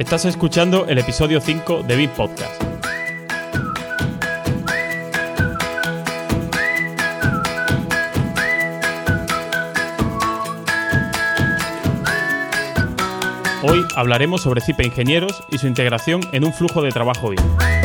Estás escuchando el episodio 5 de Big Podcast. Hoy hablaremos sobre CIPE Ingenieros y su integración en un flujo de trabajo BIM.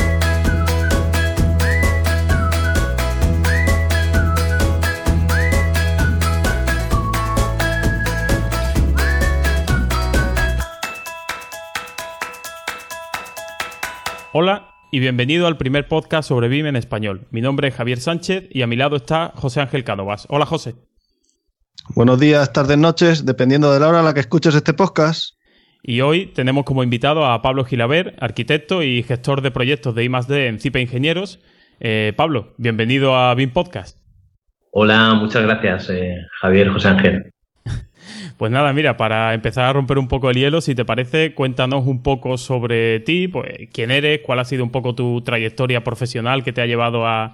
Hola y bienvenido al primer podcast sobre BIM en español. Mi nombre es Javier Sánchez y a mi lado está José Ángel Cánovas. Hola José. Buenos días, tardes, noches, dependiendo de la hora a la que escuches este podcast. Y hoy tenemos como invitado a Pablo Gilaber, arquitecto y gestor de proyectos de I+.D. en CIPE Ingenieros. Eh, Pablo, bienvenido a BIM Podcast. Hola, muchas gracias, eh, Javier José Ángel. Pues nada, mira, para empezar a romper un poco el hielo, si te parece, cuéntanos un poco sobre ti, pues quién eres, cuál ha sido un poco tu trayectoria profesional que te ha llevado a,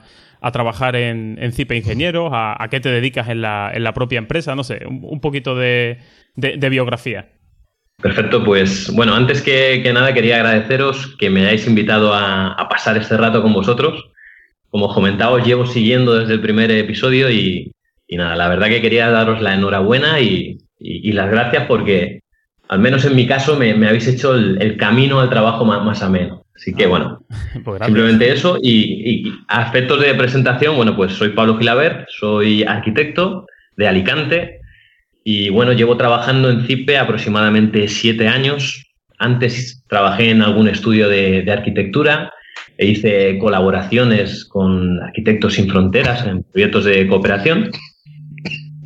trabajar en, CIPE Ingenieros, a, qué te dedicas en la, propia empresa, no sé, un, poquito de biografía. Perfecto, pues bueno, antes que, nada quería agradeceros que me hayáis invitado a, pasar este rato con vosotros. Como comentaba, os llevo siguiendo desde el primer episodio y, nada, la verdad que quería daros la enhorabuena y, las gracias porque, al menos en mi caso, me, habéis hecho el, camino al trabajo más, ameno. Así que bueno, pues simplemente eso. Y, y aspectos de presentación, bueno, pues soy Pablo Gilaber, soy arquitecto de Alicante, y bueno, llevo trabajando en CIPE aproximadamente siete años. Antes trabajé en algún estudio de, arquitectura e hice colaboraciones con Arquitectos Sin Fronteras en proyectos de cooperación.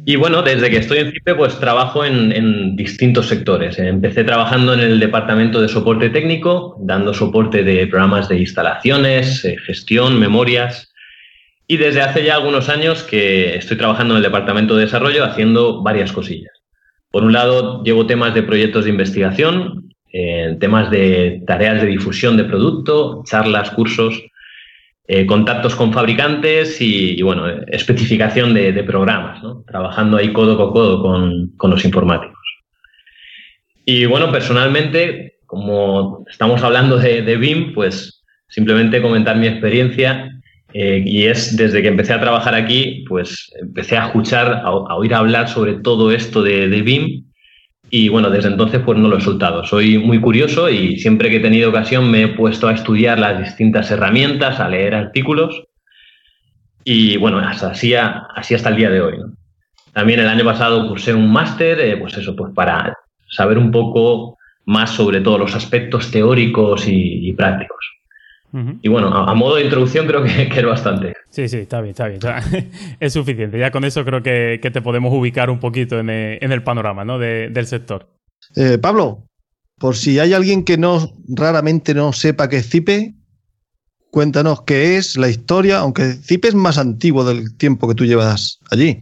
Y bueno, desde que estoy en CIPE, pues trabajo en, distintos sectores. Empecé trabajando en el departamento de soporte técnico, dando soporte de programas de instalaciones, eh, gestión, memorias, y desde hace ya algunos años que estoy trabajando en el departamento de desarrollo haciendo varias cosillas. Por un lado, llevo temas de proyectos de investigación, eh, temas de tareas de difusión de producto, charlas, cursos, eh, contactos con fabricantes y, bueno, especificación de, programas, trabajando ahí codo con codo con, los informáticos. Y bueno, personalmente, como estamos hablando de, de BIM, pues simplemente comentar mi experiencia eh, y es desde que empecé a trabajar aquí, pues empecé a escuchar, a, oír hablar sobre todo esto de, BIM y bueno, desde entonces pues no lo he soltado. Soy muy curioso y siempre que he tenido ocasión me he puesto a estudiar las distintas herramientas, a leer artículos y bueno, hasta así, así hasta el día de hoy. También el año pasado cursé un máster, eh, pues eso, pues para saber un poco más sobre todos los aspectos teóricos y prácticos. Y bueno, a, modo de introducción creo que, que, es bastante. Sí, sí, está bien, está bien. es suficiente. Ya con eso creo que, te podemos ubicar un poquito en el, panorama ¿no? del sector. Eh, Pablo, por si hay alguien que no raramente no sepa qué es CIPE, cuéntanos qué es la historia, aunque CIPE es más antiguo del tiempo que tú llevas allí.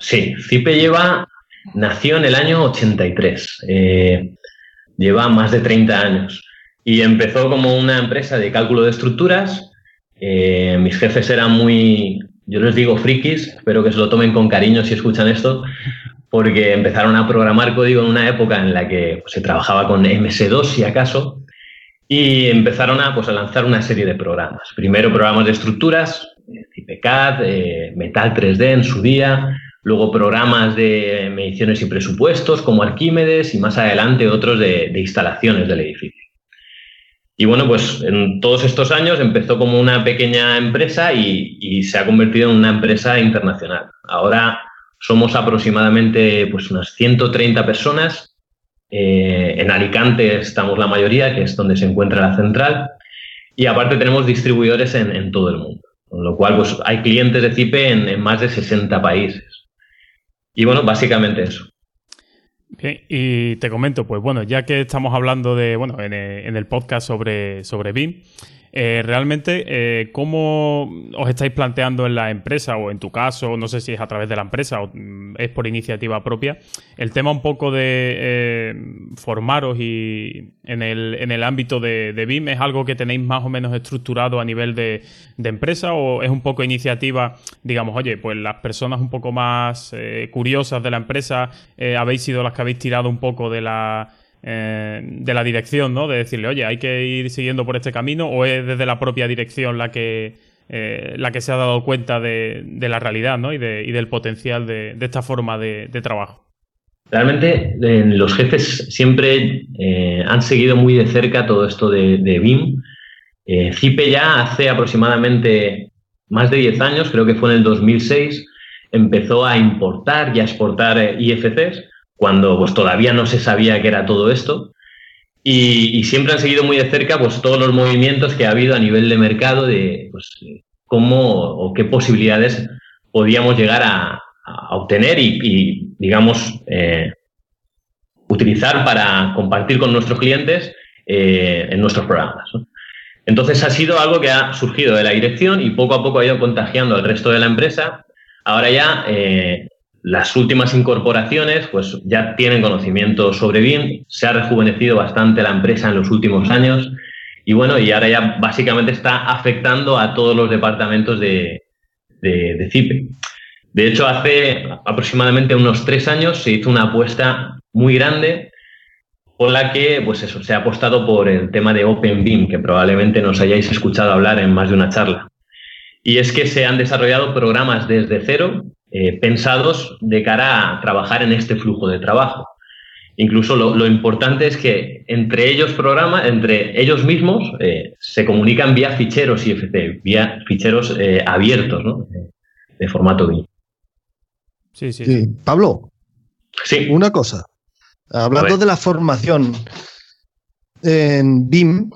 Sí, CIPE lleva, nació en el año 83. Eh, lleva más de 30 años. Y empezó como una empresa de cálculo de estructuras. Eh, mis jefes eran muy, yo les digo frikis, espero que se lo tomen con cariño si escuchan esto, porque empezaron a programar código en una época en la que pues, se trabajaba con MS2 si acaso, y empezaron a, pues, a lanzar una serie de programas. Primero programas de estructuras, CIPECAD, eh, Metal 3D en su día, luego programas de mediciones y presupuestos como Arquímedes y más adelante otros de instalaciones del edificio. Y bueno, pues en todos estos años empezó como una pequeña empresa y, se ha convertido en una empresa internacional. Ahora somos aproximadamente pues unas 130 personas. Eh, en Alicante estamos la mayoría, que es donde se encuentra la central. Y aparte tenemos distribuidores en, todo el mundo. Con lo cual, pues hay clientes de CIPE en más de 60 países. Y bueno, básicamente eso y te comento, pues bueno, ya que estamos hablando de, bueno, en, el podcast sobre, sobre BIM, eh, realmente, eh, ¿cómo os estáis planteando en la empresa o en tu caso, no sé si es a través de la empresa o mm, es por iniciativa propia, el tema un poco de eh, formaros y en el, en el ámbito de, BIM es algo que tenéis más o menos estructurado a nivel de, empresa o es un poco iniciativa, digamos, oye, pues las personas un poco más curiosas de la empresa habéis sido las que habéis tirado un poco de la de la dirección, ¿no? De decirle, oye, hay que ir siguiendo por este camino, o es desde la propia dirección la que, la que se ha dado cuenta de, la realidad, ¿no? Y, del potencial de, esta forma de, trabajo. Realmente los jefes siempre han seguido muy de cerca todo esto de, BIM. CIPE ya hace aproximadamente más de 10 años, creo que fue en el 2006, empezó a importar y a exportar eh, IFCs cuando pues, todavía no se sabía qué era todo esto. Y, siempre han seguido muy de cerca pues, todos los movimientos que ha habido a nivel de mercado de pues, cómo o qué posibilidades podíamos llegar a, obtener y, digamos, eh, utilizar para compartir con nuestros clientes eh, en nuestros programas. Entonces ha sido algo que ha surgido de la dirección y poco a poco ha ido contagiando al resto de la empresa. Ahora ya eh, las últimas incorporaciones pues ya tienen conocimiento sobre BIM, se ha rejuvenecido bastante la empresa en los últimos años y bueno, y ahora ya básicamente está afectando a todos los departamentos de, de CIPE. De hecho, hace aproximadamente unos tres años se hizo una apuesta muy grande por la que pues eso, se ha apostado por el tema de OpenBeam, que probablemente nos hayáis escuchado hablar en más de una charla. Y es que se han desarrollado programas desde cero eh, pensados de cara a trabajar en este flujo de trabajo. Incluso lo, importante es que entre ellos programas, entre ellos mismos, eh, se comunican vía ficheros IFC, vía ficheros eh, abiertos, ¿no? De formato BIM. Sí, sí, sí. Pablo. Sí. Una cosa. Hablando de la formación en BIM,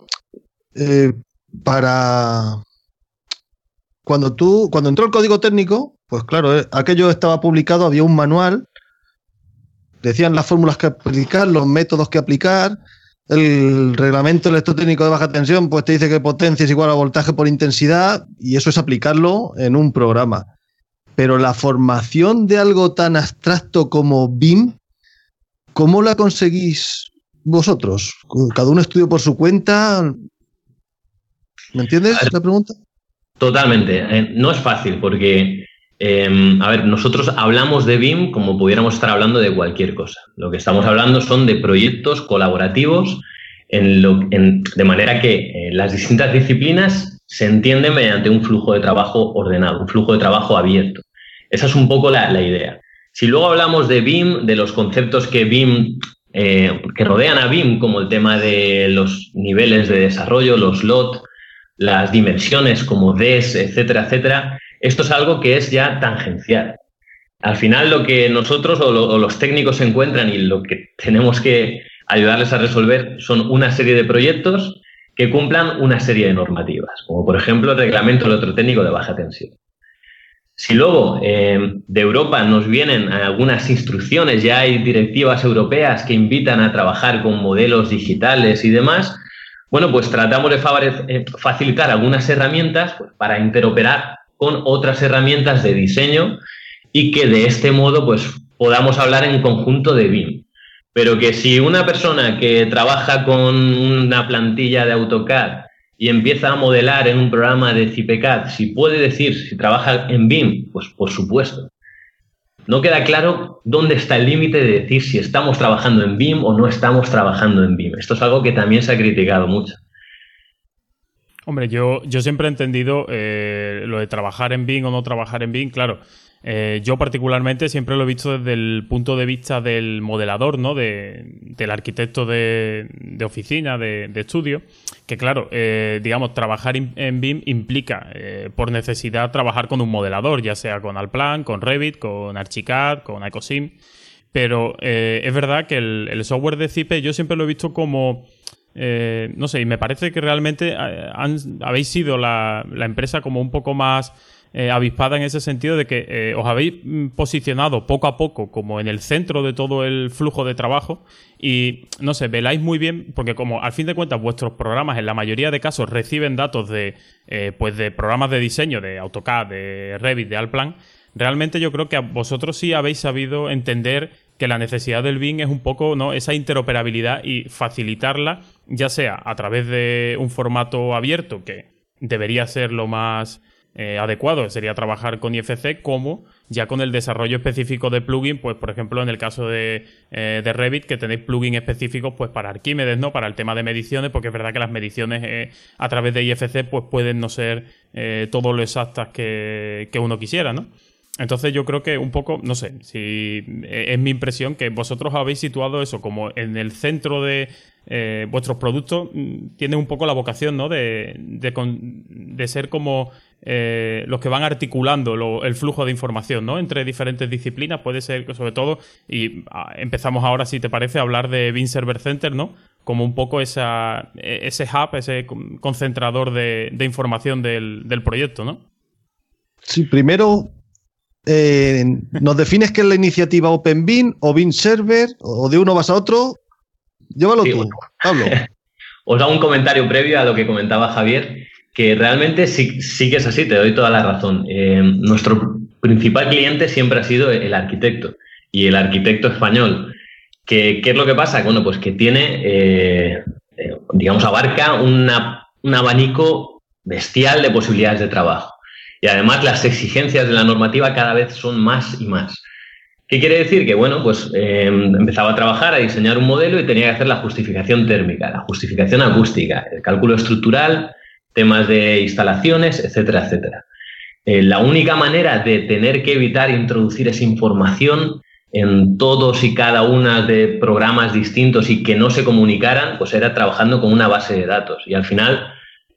eh, para cuando tú, cuando entró el código técnico, pues claro, eh, aquello estaba publicado, había un manual, decían las fórmulas que aplicar, los métodos que aplicar, el reglamento electrotécnico de baja tensión, pues te dice que potencia es igual a voltaje por intensidad, y eso es aplicarlo en un programa. Pero la formación de algo tan abstracto como BIM, ¿Cómo la conseguís vosotros? ¿Cada uno estudia por su cuenta? ¿Me entiendes la pregunta? Totalmente. Eh, no es fácil porque, em, a ver, nosotros hablamos de BIM como pudiéramos estar hablando de cualquier cosa. Lo que estamos hablando son de proyectos colaborativos de manera que eh, las distintas disciplinas se entienden mediante un flujo de trabajo ordenado, un flujo de trabajo abierto. Esa es un poco la idea. Si luego hablamos de BIM, de los conceptos que BIM, eh, que rodean a BIM, como el tema de los niveles de desarrollo, los LOT, las dimensiones como DES, etcétera, etcétera, esto es algo que es ya tangencial. Al final lo que nosotros o, los técnicos encuentran y lo que tenemos que ayudarles a resolver son una serie de proyectos que cumplan una serie de normativas, como por ejemplo el reglamento electrotécnico de baja tensión. Si luego eh, de Europa nos vienen algunas instrucciones, ya hay directivas europeas que invitan a trabajar con modelos digitales y demás, bueno, pues tratamos de eh, facilitar algunas herramientas pues, para interoperar con otras herramientas de diseño y que de este modo pues podamos hablar en conjunto de BIM. Pero que si una persona que trabaja con una plantilla de AutoCAD y empieza a modelar en un programa de CIPECAD, si puede decir si trabaja en BIM, pues por supuesto. No queda claro dónde está el límite de decir si estamos trabajando en BIM o no estamos trabajando en BIM. Esto es algo que también se ha criticado mucho. Hombre, yo, yo siempre he entendido eh, lo de trabajar en BIM o no trabajar en BIM, claro. Eh, yo particularmente siempre lo he visto desde el punto de vista del modelador, ¿no? del arquitecto de, oficina, de, estudio, que claro, eh, digamos, trabajar en BIM implica, eh, por necesidad, trabajar con un modelador, ya sea con Alplan, con Revit, con Archicad, con Ecosim, pero es verdad que el, software de Zipe yo siempre lo he visto como... no sé, y me parece que realmente habéis sido la, empresa como un poco más eh, avispada en ese sentido de que eh, os habéis mm, posicionado poco a poco como en el centro de todo el flujo de trabajo y, no sé, veláis muy bien, porque como al fin de cuentas vuestros programas en la mayoría de casos reciben datos de, eh, pues de programas de diseño, de AutoCAD, de Revit, de Alplan, realmente yo creo que vosotros sí habéis sabido entender que la necesidad del BIM es un poco ¿no? esa interoperabilidad y facilitarla, ya sea a través de un formato abierto, que debería ser lo más eh, adecuado sería trabajar con IFC como ya con el desarrollo específico de plugin, pues por ejemplo en el caso de, eh, Revit que tenéis plugins específicos pues para Arquímedes, ¿no? Para el tema de mediciones, porque es verdad que las mediciones eh, a través de IFC pues pueden no ser todo lo exactas que, que uno quisiera, ¿no? Entonces yo creo que un poco, no sé, si es mi impresión que vosotros habéis situado eso como en el centro de eh, vuestros productos, mm, tienen un poco la vocación, ¿no? De, de, ser como eh, los que van articulando el flujo de información, ¿no? Entre diferentes disciplinas, puede ser que sobre todo, y ah, empezamos ahora, si te parece, a hablar de Bean Server Center, ¿no? Como un poco esa, e, ese hub, ese concentrador de, de información del, del proyecto, ¿no? Sí, primero eh, ¿Nos defines qué es la iniciativa OpenBean o Bean Server o de uno vas a otro? Llévalo tú, Pablo. Os hago un comentario previo a lo que comentaba Javier, que realmente sí, sí que es así, te doy toda la razón. Eh, nuestro principal cliente siempre ha sido el arquitecto y el arquitecto español. ¿Qué, qué es lo que pasa? Bueno, pues que tiene, eh, digamos, abarca un abanico bestial de posibilidades de trabajo. Y además las exigencias de la normativa cada vez son más y más. ¿Qué quiere decir? Que, bueno, pues em, empezaba a trabajar, a diseñar un modelo y tenía que hacer la justificación térmica, la justificación acústica, el cálculo estructural, temas de instalaciones, etcétera, etcétera. Eh, la única manera de tener que evitar introducir esa información en todos y cada una de programas distintos y que no se comunicaran, pues era trabajando con una base de datos. Y al final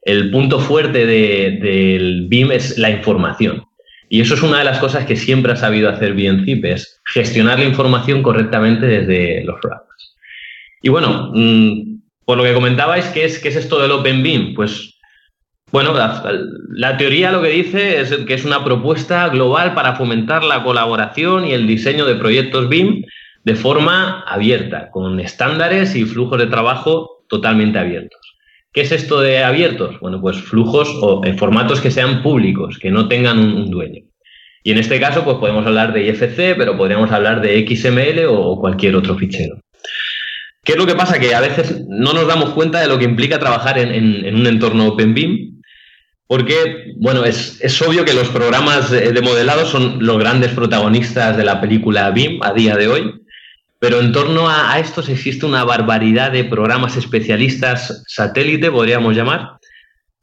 el punto fuerte del BIM es la información. Y eso es una de las cosas que siempre ha sabido hacer bien ZIP, es gestionar la información correctamente desde los programas. Y bueno, mm, por lo que comentabais, ¿qué es, qué es esto del Open BIM? Pues bueno, la, teoría lo que dice es que es una propuesta global para fomentar la colaboración y el diseño de proyectos BIM de forma abierta, con estándares y flujos de trabajo totalmente abiertos. ¿Qué es esto de abiertos? Bueno, pues flujos o eh, formatos que sean públicos, que no tengan un, dueño. Y en este caso, pues podemos hablar de IFC, pero podríamos hablar de XML o cualquier otro fichero. ¿Qué es lo que pasa? Que a veces no nos damos cuenta de lo que implica trabajar en, un entorno OpenBIM, porque, bueno, es, es, obvio que los programas de modelado son los grandes protagonistas de la película BIM a día de hoy, pero en torno a, estos existe una barbaridad de programas especialistas satélite, podríamos llamar,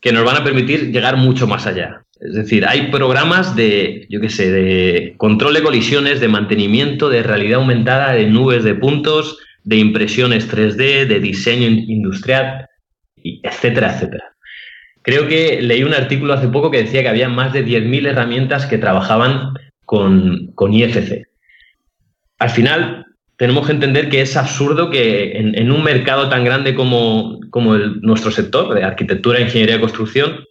que nos van a permitir llegar mucho más allá. Es decir, hay programas de, yo qué sé, de control de colisiones, de mantenimiento, de realidad aumentada, de nubes de puntos, de impresiones 3D, de diseño industrial, etcétera, etcétera. Creo que leí un artículo hace poco que decía que había más de 10.000 herramientas que trabajaban con, con IFC. Al final, tenemos que entender que es absurdo que en, un mercado tan grande como, nuestro sector de arquitectura, ingeniería y construcción,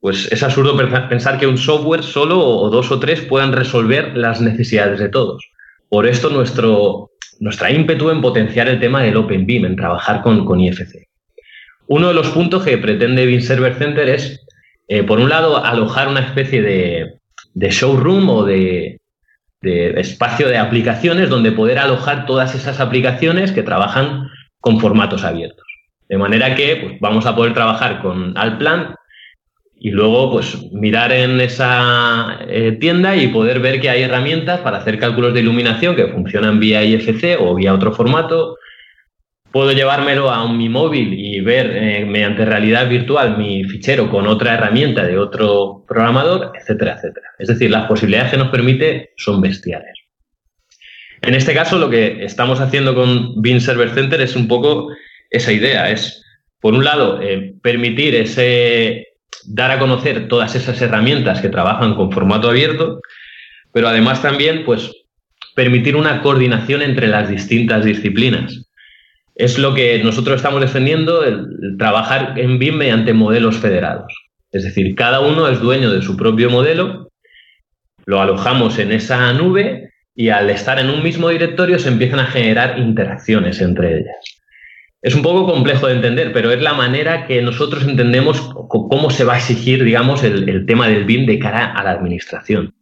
pues es absurdo pensar que un software solo o dos o tres puedan resolver las necesidades de todos. Por esto nuestro, nuestra ímpetu en potenciar el tema del Open BIM, en trabajar con, con IFC. Uno de los puntos que pretende BIM Server Center es, eh, por un lado, alojar una especie de showroom o de, de espacio de aplicaciones donde poder alojar todas esas aplicaciones que trabajan con formatos abiertos. De manera que pues, vamos a poder trabajar con Altplan y luego pues mirar en esa eh, tienda y poder ver que hay herramientas para hacer cálculos de iluminación que funcionan vía IFC o vía otro formato, Puedo llevármelo a mi móvil y ver eh, mediante realidad virtual mi fichero con otra herramienta de otro programador, etcétera, etcétera. Es decir, las posibilidades que nos permite son bestiales. En este caso, lo que estamos haciendo con Bean Server Center es un poco esa idea. Es, por un lado, eh, permitir ese dar a conocer todas esas herramientas que trabajan con formato abierto, pero además también, pues, permitir una coordinación entre las distintas disciplinas es lo que nosotros estamos defendiendo, el, trabajar en BIM mediante modelos federados. Es decir, cada uno es dueño de su propio modelo, lo alojamos en esa nube y al estar en un mismo directorio se empiezan a generar interacciones entre ellas. Es un poco complejo de entender, pero es la manera que nosotros entendemos cómo se va a exigir, digamos, el, el tema del BIM de cara a la administración.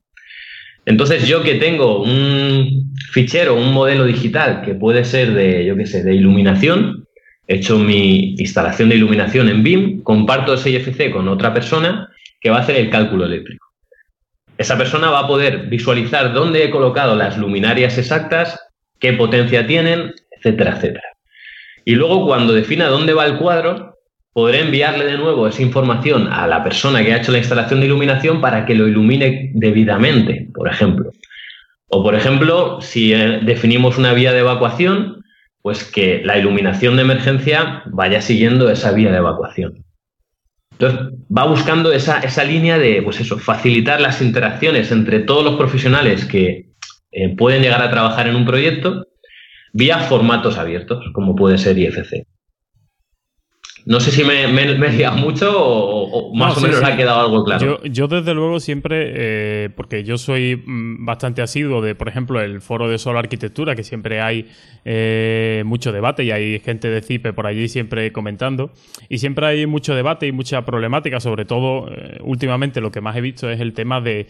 Entonces, yo que tengo un fichero, un modelo digital que puede ser de, yo qué sé, de iluminación, he hecho mi instalación de iluminación en BIM, comparto ese IFC con otra persona que va a hacer el cálculo eléctrico. Esa persona va a poder visualizar dónde he colocado las luminarias exactas, qué potencia tienen, etcétera, etcétera. Y luego cuando defina dónde va el cuadro, podré enviarle de nuevo esa información a la persona que ha hecho la instalación de iluminación para que lo ilumine debidamente, por ejemplo. O, por ejemplo, si eh, definimos una vía de evacuación, pues que la iluminación de emergencia vaya siguiendo esa vía de evacuación. Entonces, va buscando esa, línea de, pues eso, facilitar las interacciones entre todos los profesionales que eh, pueden llegar a trabajar en un proyecto vía formatos abiertos, como puede ser IFC. No sé si me, me, he mucho o, más o menos ha quedado algo claro. Yo, desde luego siempre, eh, porque yo soy mm, bastante asiduo de, por ejemplo, el foro de solo arquitectura, que siempre hay eh, mucho debate y hay gente de CIPE por allí siempre comentando. Y siempre hay mucho debate y mucha problemática, sobre todo eh, últimamente lo que más he visto es el tema de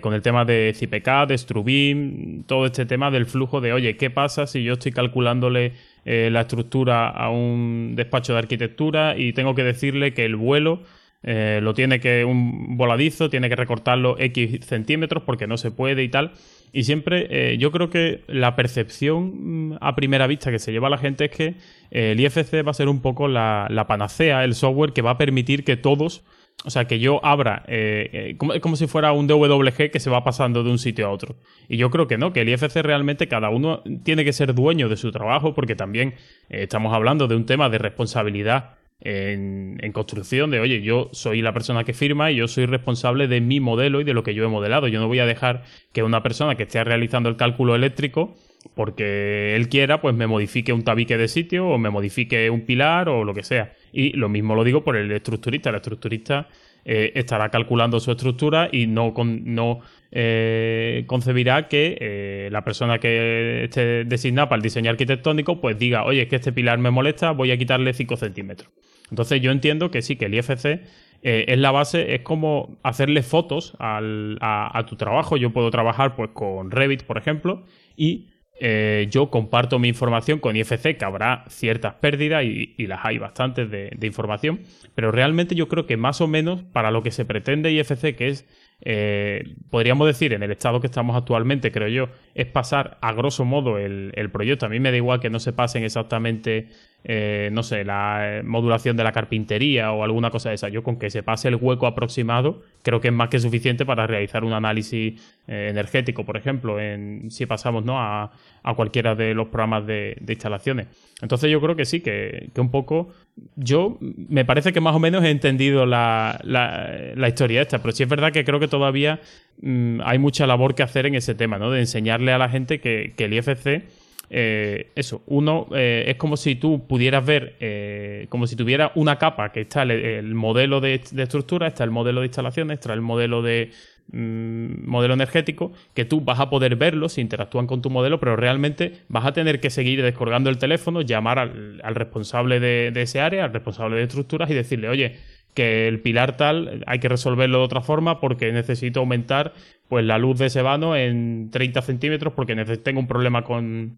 con el tema de CIPK, de Strubim, todo este tema del flujo de, oye, ¿qué pasa si yo estoy calculándole eh, la estructura a un despacho de arquitectura y tengo que decirle que el vuelo eh, lo tiene que un voladizo, tiene que recortarlo X centímetros porque no se puede y tal. Y siempre eh, yo creo que la percepción mm, a primera vista que se lleva la gente es que el IFC va a ser un poco la, panacea, el software que va a permitir que todos o sea, que yo abra, eh, eh como, como, si fuera un DWG que se va pasando de un sitio a otro. Y yo creo que no, que el IFC realmente cada uno tiene que ser dueño de su trabajo porque también eh, estamos hablando de un tema de responsabilidad en, en, construcción, de oye, yo soy la persona que firma y yo soy responsable de mi modelo y de lo que yo he modelado. Yo no voy a dejar que una persona que esté realizando el cálculo eléctrico porque él quiera, pues me modifique un tabique de sitio o me modifique un pilar o lo que sea. Y lo mismo lo digo por el estructurista. El estructurista eh, estará calculando su estructura y no, no eh, concebirá que eh, la persona que esté designada para el diseño arquitectónico pues diga, oye, es que este pilar me molesta, voy a quitarle 5 centímetros. Entonces yo entiendo que sí, que el IFC es la base, es como hacerle fotos al, a, a, tu trabajo. Yo puedo trabajar pues con Revit, por ejemplo, y eh, yo comparto mi información con IFC, que habrá ciertas pérdidas y, las hay bastantes de, información, pero realmente yo creo que más o menos para lo que se pretende IFC, que es, eh, podríamos decir, en el estado que estamos actualmente, creo yo, es pasar a grosso modo el, el proyecto. A mí me da igual que no se pasen exactamente eh, no sé, la modulación de la carpintería o alguna cosa de esa. Yo con que se pase el hueco aproximado, creo que es más que suficiente para realizar un análisis eh, energético, por ejemplo, en, si pasamos ¿no? a, cualquiera de los programas de, instalaciones. Entonces yo creo que sí, que, un poco... Yo me parece que más o menos he entendido la, la, historia esta, pero sí es verdad que creo que todavía mm, hay mucha labor que hacer en ese tema, ¿no? De enseñarle a la gente que, que el IFC eh, eso, uno eh, es como si tú pudieras ver, eh, como si tuviera una capa que está el, modelo de, estructura, está el modelo de instalaciones, está el modelo de mm, modelo energético, que tú vas a poder verlo si interactúan con tu modelo, pero realmente vas a tener que seguir descolgando el teléfono, llamar al, responsable de, ese área, al responsable de estructuras y decirle, oye, que el pilar tal hay que resolverlo de otra forma porque necesito aumentar pues la luz de ese vano en 30 centímetros porque tengo un problema con,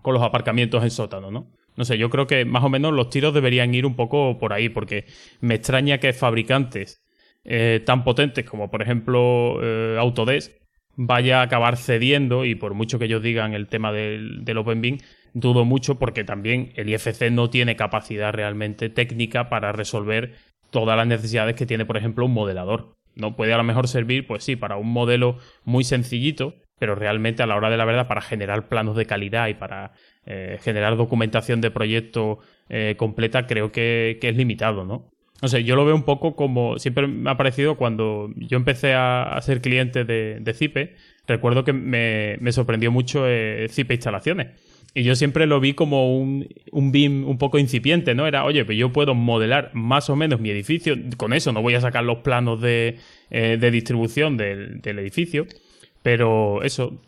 con los aparcamientos en sótano, ¿no? No sé, yo creo que más o menos los tiros deberían ir un poco por ahí, porque me extraña que fabricantes eh, tan potentes como por ejemplo eh, Autodesk vaya a acabar cediendo y por mucho que ellos digan el tema del, del OpenBIM, dudo mucho porque también el IFC no tiene capacidad realmente técnica para resolver todas las necesidades que tiene, por ejemplo, un modelador. No puede a lo mejor servir, pues sí, para un modelo muy sencillito, pero realmente a la hora de la verdad para generar planos de calidad y para eh, generar documentación de proyecto eh, completa creo que, es limitado, ¿no? No sé, yo lo veo un poco como siempre me ha parecido cuando yo empecé a, ser cliente de, de, Cipe, recuerdo que me, sorprendió mucho eh, Cipe Instalaciones. Y yo siempre lo vi como un, un BIM un poco incipiente, ¿no? Era, oye, pues yo puedo modelar más o menos mi edificio, con eso no voy a sacar los planos de, de distribución del, del edificio, pero eso,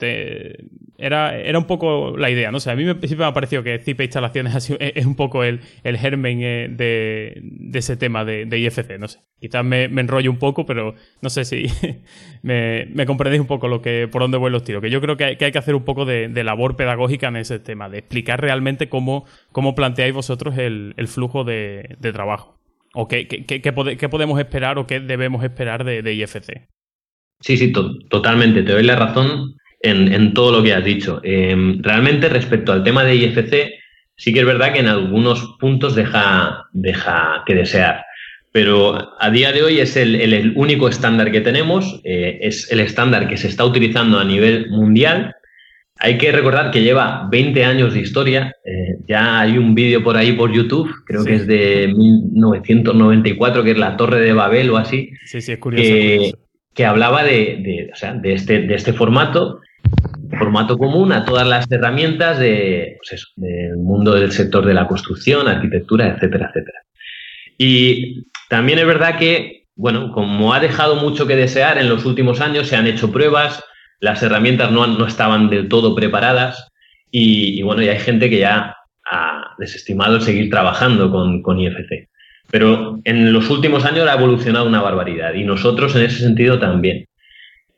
era, era un poco la idea, ¿no? sé a mí me, siempre me ha parecido que Zipe Instalaciones es, un poco el, el germen eh, de, de, ese tema de, IFC, no sé. Quizás me, me, enrollo un poco, pero no sé si me, me, comprendéis un poco lo que, por dónde voy los tiros. Que yo creo que hay que, hacer un poco de, labor pedagógica en ese tema, de explicar realmente cómo, cómo planteáis vosotros el, el flujo de, trabajo. ¿O qué, qué, podemos esperar o qué debemos esperar de, IFC? Sí, sí, totalmente. Te doy la razón en, todo lo que has dicho. Em, realmente, respecto al tema de IFC, sí que es verdad que en algunos puntos deja, deja que desear. Pero a día de hoy es el, único estándar que tenemos, eh, es el estándar que se está utilizando a nivel mundial hay que recordar que lleva 20 años de historia. Eh, ya hay un vídeo por ahí por YouTube, creo que es de 1994, que es la Torre de Babel o así. Sí, sí, es curioso. Que, hablaba de, este, de este formato, formato común a todas las herramientas de, pues del mundo del sector de la construcción, arquitectura, etcétera, etcétera. Y también es verdad que, bueno, como ha dejado mucho que desear en los últimos años, se han hecho pruebas, las herramientas no, estaban del todo preparadas y, bueno, y hay gente que ya ha desestimado el seguir trabajando con, IFC. Pero en los últimos años ha evolucionado una barbaridad y nosotros en ese sentido también.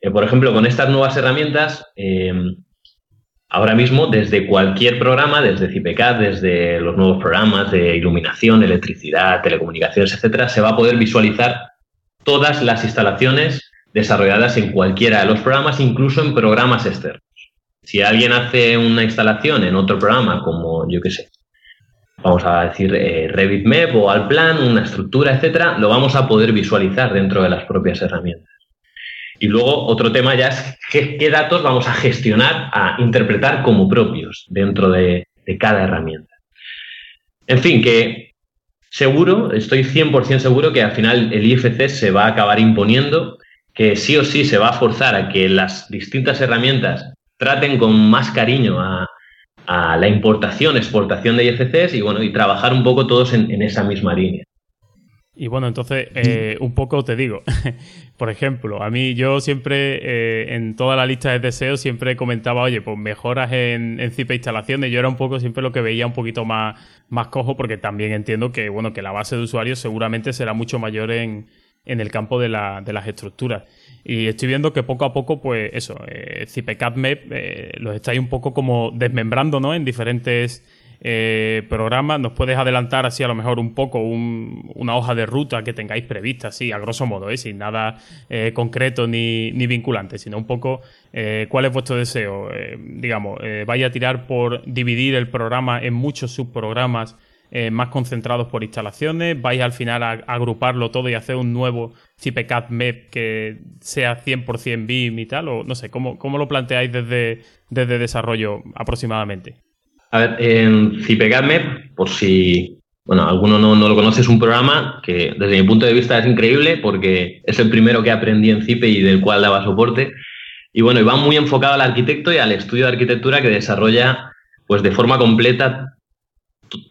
Eh, por ejemplo, con estas nuevas herramientas, em, ahora mismo desde cualquier programa, desde CIPECAD, desde los nuevos programas de iluminación, electricidad, telecomunicaciones, etcétera, se va a poder visualizar todas las instalaciones desarrolladas en cualquiera de los programas, incluso en programas externos. Si alguien hace una instalación en otro programa, como yo qué sé, vamos a decir eh, Revit o Alplan, una estructura, etcétera, lo vamos a poder visualizar dentro de las propias herramientas. Y luego otro tema ya es qué, datos vamos a gestionar, a interpretar como propios dentro de, de cada herramienta. En fin, que seguro, estoy 100% seguro que al final el IFC se va a acabar imponiendo que sí o sí se va a forzar a que las distintas herramientas traten con más cariño a, la importación, exportación de IFCs y bueno, y trabajar un poco todos en, esa misma línea. Y bueno, entonces, eh, un poco te digo, por ejemplo, a mí yo siempre, eh, en toda la lista de deseos, siempre comentaba, oye, pues mejoras en, en CIPE instalaciones. Yo era un poco siempre lo que veía un poquito más, más cojo, porque también entiendo que, bueno, que la base de usuarios seguramente será mucho mayor en, en el campo de, la, de, las estructuras. Y estoy viendo que poco a poco, pues eso, eh, eh, los estáis un poco como desmembrando, ¿no? En diferentes eh, programas. ¿Nos puedes adelantar así a lo mejor un poco una hoja de ruta que tengáis prevista, así a grosso modo, ¿eh? sin nada concreto ni, ni, vinculante, sino un poco cuál es vuestro deseo? digamos, vaya a tirar por dividir el programa en muchos subprogramas eh, más concentrados por instalaciones? ¿Vais al final a, agruparlo todo y hacer un nuevo CIPECAD MEP que sea 100% BIM y tal? O no sé, ¿cómo, cómo lo planteáis desde, desde desarrollo aproximadamente? A ver, en CIPECAD MEP, por si bueno, alguno no, no, lo conoce, es un programa que desde mi punto de vista es increíble porque es el primero que aprendí en CIPE y del cual daba soporte. Y bueno, y va muy enfocado al arquitecto y al estudio de arquitectura que desarrolla pues de forma completa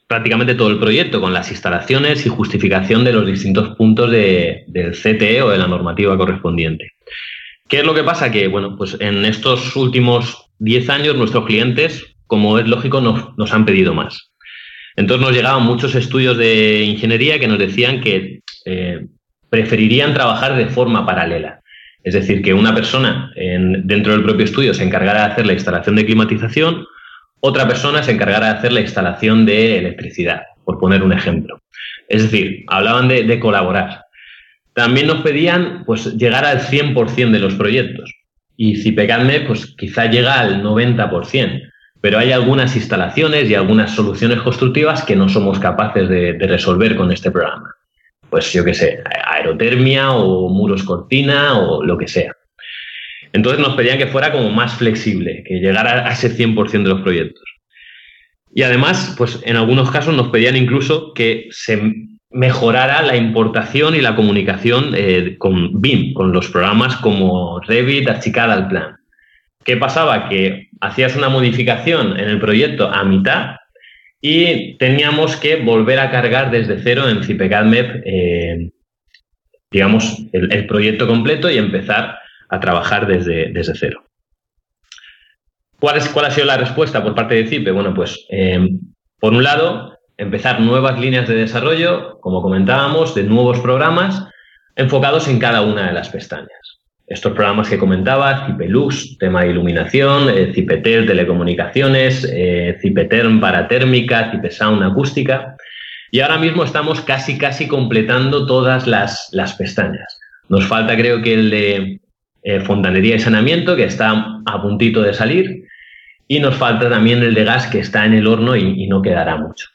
prácticamente todo el proyecto con las instalaciones y justificación de los distintos puntos del CTE o de la normativa correspondiente. ¿Qué es lo que pasa? Que, bueno, pues en estos últimos 10 años nuestros clientes, como es lógico, nos, han pedido más. Entonces nos llegaban muchos estudios de ingeniería que nos decían que eh, preferirían trabajar de forma paralela. Es decir, que una persona dentro del propio estudio se encargara de hacer la instalación de climatización, otra persona se encargará de hacer la instalación de electricidad, por poner un ejemplo. Es decir, hablaban de, colaborar. También nos pedían pues, llegar al 100% de los proyectos. Y CIPECADME pues, quizá llega al 90%. Pero hay algunas instalaciones y algunas soluciones constructivas que no somos capaces de, de resolver con este programa. Pues yo qué sé, aerotermia o muros cortina o lo que sea. Entonces nos pedían que fuera como más flexible, que llegara a ese 100% de los proyectos. Y además, pues en algunos casos nos pedían incluso que se mejorara la importación y la comunicación eh, con BIM, con los programas como Revit, Archicad, al plan. ¿Qué pasaba? Que hacías una modificación en el proyecto a mitad y teníamos que volver a cargar desde cero en CIPECADMEP, eh, digamos, el, proyecto completo y empezar a trabajar desde, desde cero. ¿Cuál, es, ¿Cuál ha sido la respuesta por parte de CIPE? Bueno, pues eh, por un lado, empezar nuevas líneas de desarrollo, como comentábamos, de nuevos programas enfocados en cada una de las pestañas. Estos programas que comentaba, CIPELUX, tema de iluminación, eh, telecomunicaciones, eh, CIPETERM para térmica, CIPESOUND acústica. Y ahora mismo estamos casi, casi completando todas las, pestañas. Nos falta, creo que el de eh, fontanería y saneamiento, que está a puntito de salir. Y nos falta también el de gas, que está en el horno y no quedará mucho.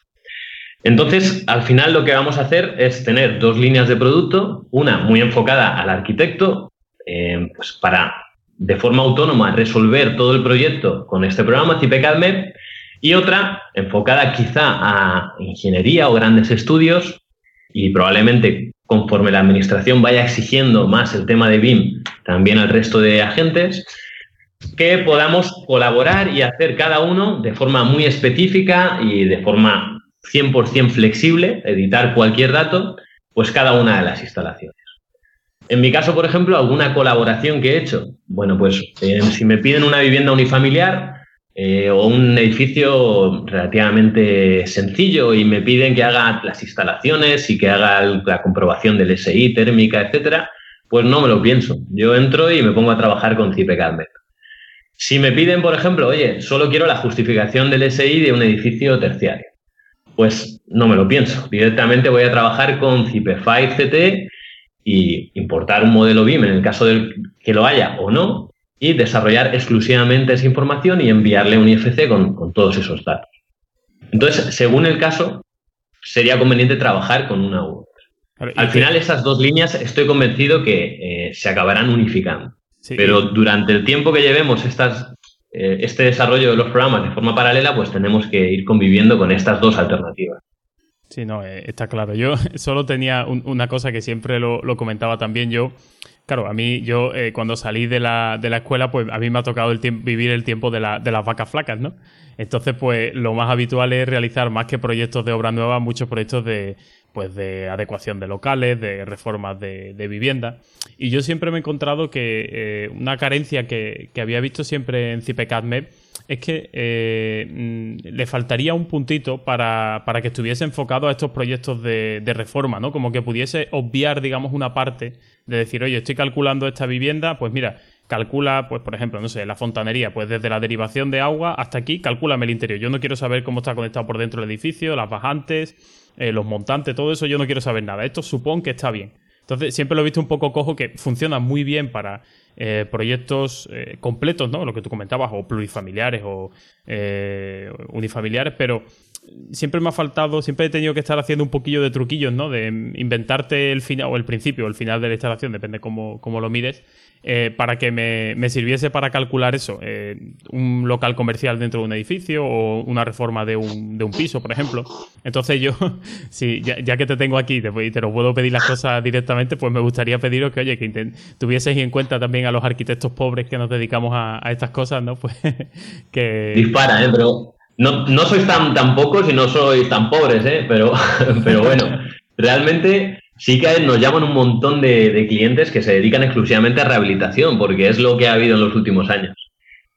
Entonces, al final lo que vamos a hacer es tener dos líneas de producto, una muy enfocada al arquitecto, eh, pues para de forma autónoma resolver todo el proyecto con este programa CIPECADMEP y otra enfocada quizá a ingeniería o grandes estudios y probablemente conforme la administración vaya exigiendo más el tema de BIM también al resto de agentes, que podamos colaborar y hacer cada uno de forma muy específica y de forma 100% flexible, editar cualquier dato, pues cada una de las instalaciones. En mi caso, por ejemplo, alguna colaboración que he hecho, bueno, pues eh, si me piden una vivienda unifamiliar eh, o un edificio relativamente sencillo y me piden que haga las instalaciones y que haga la comprobación del SI, térmica, etcétera, pues no me lo pienso. Yo entro y me pongo a trabajar con CIPECADMET. Si me piden, por ejemplo, oye, solo quiero la justificación del SI de un edificio terciario, pues no me lo pienso. Directamente voy a trabajar con Zipefy CT y importar un modelo BIM en el caso de que lo haya o no y desarrollar exclusivamente esa información y enviarle un IFC con, todos esos datos. Entonces, según el caso, sería conveniente trabajar con una u otra. Al final, esas dos líneas estoy convencido que eh, se acabarán unificando. Pero durante el tiempo que llevemos estas eh, este desarrollo de los programas de forma paralela, pues tenemos que ir conviviendo con estas dos alternativas. Sí, no, eh, está claro. Yo solo tenía una cosa que siempre lo, comentaba también yo. Claro, a mí, yo eh, cuando salí de la, de la, escuela, pues a mí me ha tocado vivir el tiempo de, la, de las vacas flacas, ¿no? Entonces, pues lo más habitual es realizar más que proyectos de obra nueva, muchos proyectos de, pues de adecuación de locales, de reformas de, vivienda. Y yo siempre me he encontrado que eh, una carencia que, había visto siempre en CIPECADMEP es que eh, mm, le faltaría un puntito para, que estuviese enfocado a estos proyectos de, reforma, ¿no? Como que pudiese obviar, digamos, una parte de decir, oye, estoy calculando esta vivienda, pues mira, calcula, pues por ejemplo, no sé, la fontanería, pues desde la derivación de agua hasta aquí, calcúlame el interior. Yo no quiero saber cómo está conectado por dentro el edificio, las bajantes, eh, los montantes, todo eso yo no quiero saber nada. Esto supone que está bien. Entonces siempre lo he visto un poco cojo que funciona muy bien para eh, proyectos eh, completos, ¿no? Lo que tú comentabas, o plurifamiliares o unifamiliares, pero siempre me ha faltado, siempre he tenido que estar haciendo un poquillo de truquillos, ¿no? De inventarte el final o el principio el final de la instalación, depende cómo, cómo lo mires, eh, para que me, sirviese para calcular eso, eh, un local comercial dentro de un edificio o una reforma de un, de un piso, por ejemplo. Entonces yo, si, ya, que te tengo aquí y te, lo puedo pedir las cosas directamente, pues me gustaría pediros que, oye, que tuvieseis en cuenta también a los arquitectos pobres que nos dedicamos a, estas cosas, ¿no? Pues que... Dispara, ¿eh? Pero no, no sois tan, tan pocos y no sois tan pobres, ¿eh? Pero, pero bueno, realmente sí que nos llaman un montón de, clientes que se dedican exclusivamente a rehabilitación, porque es lo que ha habido en los últimos años.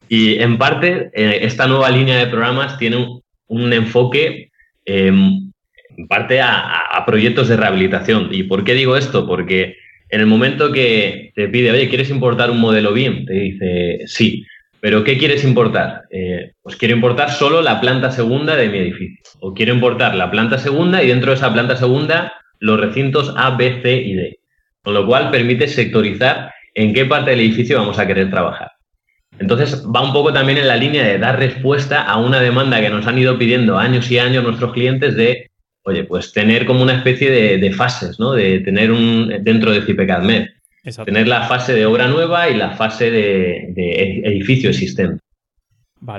Y en parte, eh, esta nueva línea de programas tiene un, enfoque em, en parte a, proyectos de rehabilitación. ¿Y por qué digo esto? Porque en el momento que te pide, oye, ¿quieres importar un modelo BIM? Te dice, sí. ¿Pero qué quieres importar? Eh, pues quiero importar solo la planta segunda de mi edificio. O quiero importar la planta segunda y dentro de esa planta segunda los recintos A, B, C y D, con lo cual permite sectorizar en qué parte del edificio vamos a querer trabajar. Entonces va un poco también en la línea de dar respuesta a una demanda que nos han ido pidiendo años y años nuestros clientes de, oye, pues tener como una especie de, fases, ¿no? De tener un, dentro de CIPECADMED, tener la fase de obra nueva y la fase de, de edificio existente.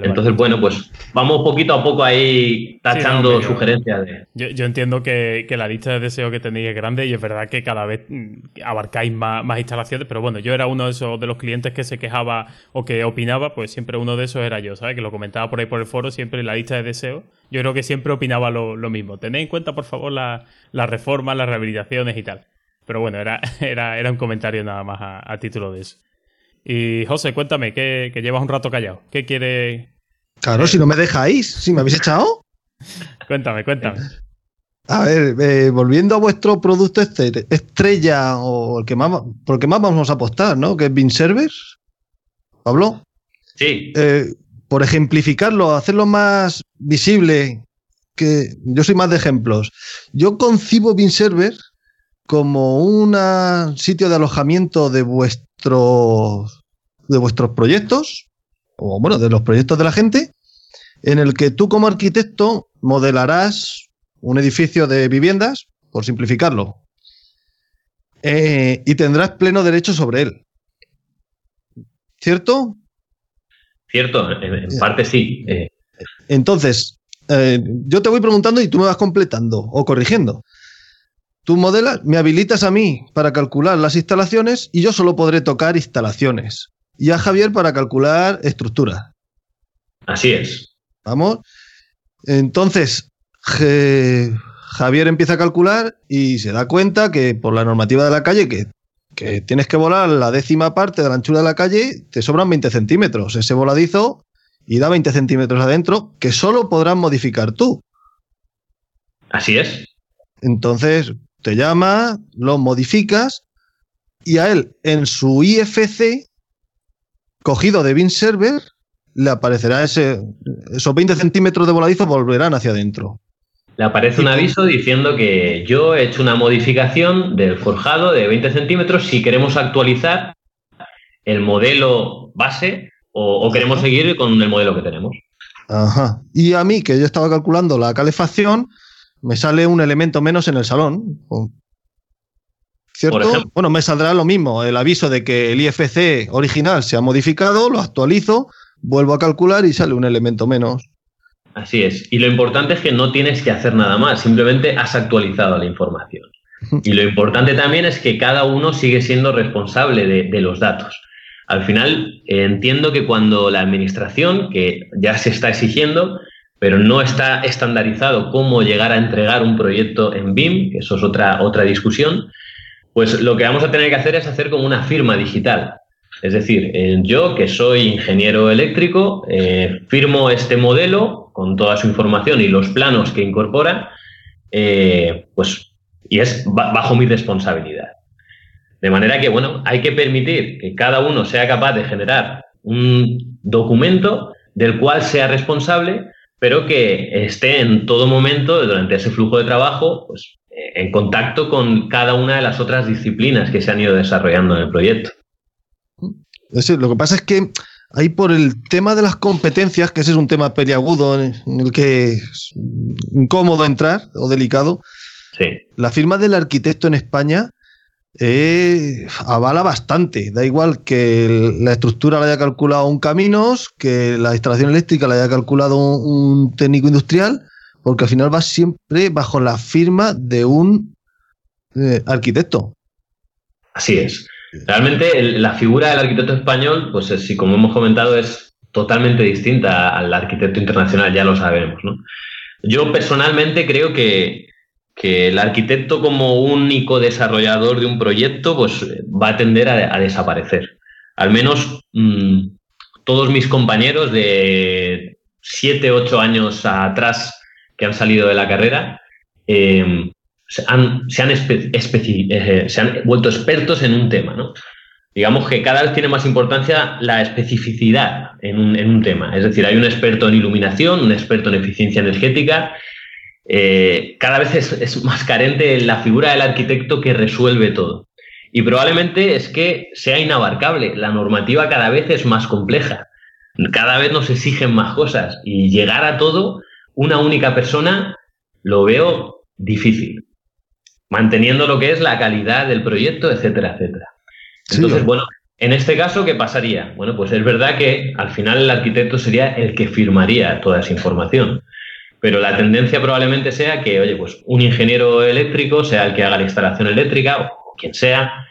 Entonces, bueno, pues vamos poquito a poco ahí tachando sugerencias. Yo, entiendo que, la lista de deseos que tenéis es grande y es verdad que cada vez mm, abarcáis más, instalaciones, pero bueno, yo era uno de esos de los clientes que se quejaba o que opinaba, pues siempre uno de esos era yo, ¿sabes? Que lo comentaba por ahí por el foro, siempre en la lista de deseos. Yo creo que siempre opinaba lo, mismo. Tened en cuenta, por favor, las la reformas, las rehabilitaciones y tal. Pero bueno, era, era, era un comentario nada más a título de eso. Y José, cuéntame, que, llevas un rato callado. ¿Qué quiere...? Claro, si no me dejáis, si me habéis echado. cuéntame, cuéntame. A ver, eh, volviendo a vuestro producto este, estrella o el que más, por el que más vamos a apostar, ¿no? Que es Bin Servers. Pablo. Sí. Eh, por ejemplificarlo, hacerlo más visible que yo soy más de ejemplos. Yo concibo BIM Server como un sitio de alojamiento de vuestros de vuestros proyectos o bueno, de los proyectos de la gente en el que tú como arquitecto modelarás un edificio de viviendas, por simplificarlo, eh, y tendrás pleno derecho sobre él. ¿Cierto? Cierto, en, parte sí. Eh. Entonces, eh, yo te voy preguntando y tú me vas completando o corrigiendo. Tú modelas, me habilitas a mí para calcular las instalaciones y yo solo podré tocar instalaciones. Y a Javier para calcular estructura. Así es. Vamos. Entonces, Javier empieza a calcular y se da cuenta que por la normativa de la calle, que, que tienes que volar la décima parte de la anchura de la calle, te sobran 20 centímetros. Ese voladizo y da 20 centímetros adentro que solo podrás modificar tú. Así es. Entonces te llama, lo modificas y a él en su IFC cogido de bin server le aparecerá ese, esos 20 centímetros de voladizo volverán hacia adentro. Le aparece un aviso diciendo que yo he hecho una modificación del forjado de 20 centímetros si queremos actualizar el modelo base o, queremos seguir con el modelo que tenemos. Ajá. Y a mí, que yo estaba calculando la calefacción, me sale un elemento menos en el salón. ¿Cierto? Bueno, me saldrá lo mismo, el aviso de que el IFC original se ha modificado, lo actualizo, vuelvo a calcular y sale un elemento menos. Así es. Y lo importante es que no tienes que hacer nada más, simplemente has actualizado la información. Y lo importante también es que cada uno sigue siendo responsable de los datos. Al final, eh, entiendo que cuando la administración, que ya se está exigiendo, pero no está estandarizado cómo llegar a entregar un proyecto en BIM, eso es otra, otra discusión, pues lo que vamos a tener que hacer es hacer como una firma digital. Es decir, eh, yo que soy ingeniero eléctrico, eh, firmo este modelo con toda su información y los planos que incorpora, pues, y es bajo mi responsabilidad. De manera que, bueno, hay que permitir que cada uno sea capaz de generar un documento del cual sea responsable, pero que esté en todo momento, durante ese flujo de trabajo, pues, en contacto con cada una de las otras disciplinas que se han ido desarrollando en el proyecto. lo que pasa es que ahí por el tema de las competencias, que ese es un tema peliagudo en el que es incómodo entrar o delicado, la firma del arquitecto en España avala bastante. Da igual que la estructura la haya calculado un caminos, que la instalación eléctrica la haya calculado un, técnico industrial, porque al final va siempre bajo la firma de un eh, arquitecto. Así es. Realmente la figura del arquitecto español, pues si como hemos comentado, es totalmente distinta al arquitecto internacional, ya lo sabemos. Yo personalmente creo que que el arquitecto como único desarrollador de un proyecto pues va a tender a, desaparecer. Al menos mm, todos mis compañeros de 7, 8 años atrás que han salido de la carrera em, se, han, eh, se, han vuelto expertos en un tema. ¿no? Digamos que cada vez tiene más importancia la especificidad en un, en un tema. Es decir, hay un experto en iluminación, un experto en eficiencia energética eh, cada vez es, más carente la figura del arquitecto que resuelve todo. Y probablemente es que sea inabarcable. La normativa cada vez es más compleja. Cada vez nos exigen más cosas. Y llegar a todo, una única persona, lo veo difícil. Manteniendo lo que es la calidad del proyecto, etcétera, etcétera. Entonces, bueno, en este caso, ¿qué pasaría? Bueno, pues es verdad que al final el arquitecto sería el que firmaría toda esa información. Pero la tendencia probablemente sea que, oye, pues un ingeniero eléctrico sea el que haga la instalación eléctrica o quien sea,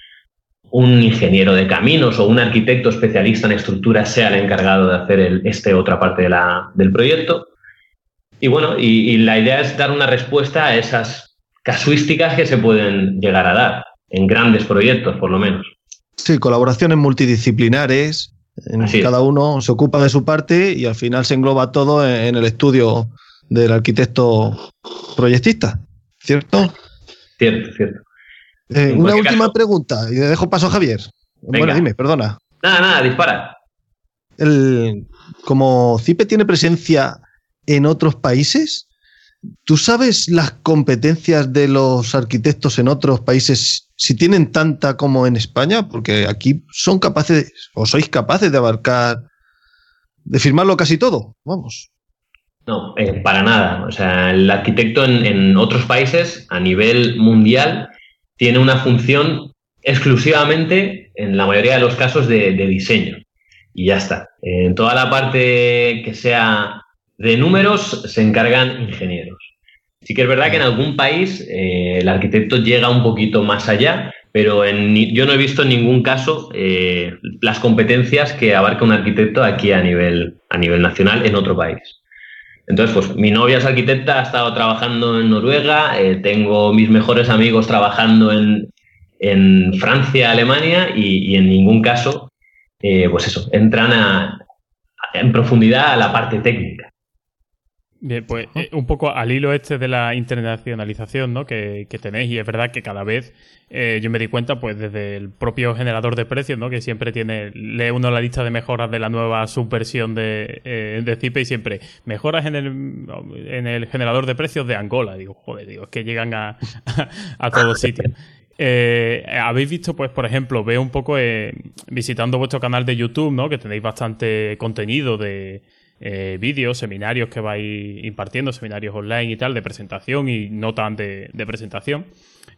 un ingeniero de caminos o un arquitecto especialista en estructuras sea el encargado de hacer el, este otra parte de la, del proyecto. Y bueno, y, la idea es dar una respuesta a esas casuísticas que se pueden llegar a dar en grandes proyectos, por lo menos. Sí, colaboraciones multidisciplinares, en cada uno se ocupa de su parte y al final se engloba todo en el estudio del arquitecto proyectista, ¿cierto? Cierto, cierto. Eh, una última pregunta y le dejo paso a Javier. Bueno, dime, perdona. Nada, nada, dispara. El, como CIPE tiene presencia en otros países, ¿Tú sabes las competencias de los arquitectos en otros países, si tienen tanta como en España? Porque aquí son capaces, o sois capaces de abarcar, de firmarlo casi todo, vamos. No, eh, para nada. O sea, el arquitecto en, otros países, a nivel mundial, tiene una función exclusivamente, en la mayoría de los casos, de diseño. Y ya está. En toda la parte que sea de números se encargan ingenieros. Sí que es verdad que en algún país eh, el arquitecto llega un poquito más allá, pero en, yo no he visto en ningún caso eh, las competencias que abarca un arquitecto aquí a nivel, a nivel nacional en otro país. Entonces, pues mi novia es arquitecta, ha estado trabajando en Noruega, eh, tengo mis mejores amigos trabajando en, Francia, Alemania y, en ningún caso, pues eso, entran en profundidad a la parte técnica. Bien, pues eh, un poco al hilo este de la internacionalización ¿no? que, tenéis, y es verdad que cada vez eh, yo me di cuenta, pues desde el propio generador de precios, ¿no? que siempre tiene, lee uno la lista de mejoras de la nueva subversión de, eh, de Zipe y siempre mejoras en el, en el generador de precios de Angola. Digo, joder, digo, es que llegan a, a, todos sitios. Habéis visto, pues, por ejemplo, veo un poco visitando vuestro canal de YouTube, ¿no? Que tenéis bastante contenido de, eh, vídeos, seminarios que vais impartiendo, seminarios online y tal, de presentación y no tan de, presentación.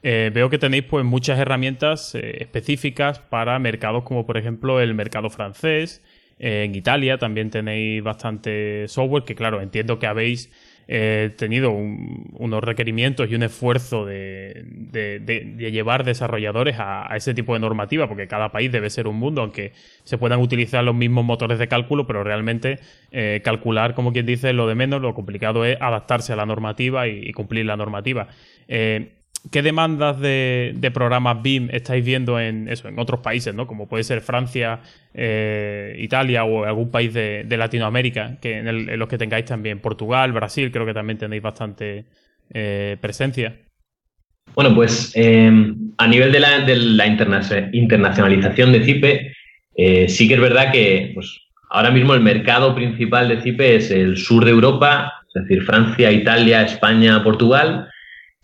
Eh, veo que tenéis pues muchas herramientas eh, específicas para mercados como por ejemplo el mercado francés. en Italia también tenéis bastante software que claro, entiendo que habéis he tenido unos requerimientos y un esfuerzo de, llevar desarrolladores a, ese tipo de normativa, porque cada país debe ser un mundo, aunque se puedan utilizar los mismos motores de cálculo, pero realmente eh, calcular, como quien dice, lo de menos, lo complicado es adaptarse a la normativa y, cumplir la normativa. Eh, ¿Qué demandas de, programas BIM estáis viendo en eso, en otros países, ¿no? Como puede ser Francia, eh, Italia o algún país de, Latinoamérica, que en, los que tengáis también Portugal, Brasil, creo que también tenéis bastante eh, presencia. Bueno, pues eh, a nivel de la, internacionalización de CIPE, sí que es verdad que pues, ahora mismo el mercado principal de CIPE es el sur de Europa, es decir, Francia, Italia, España, Portugal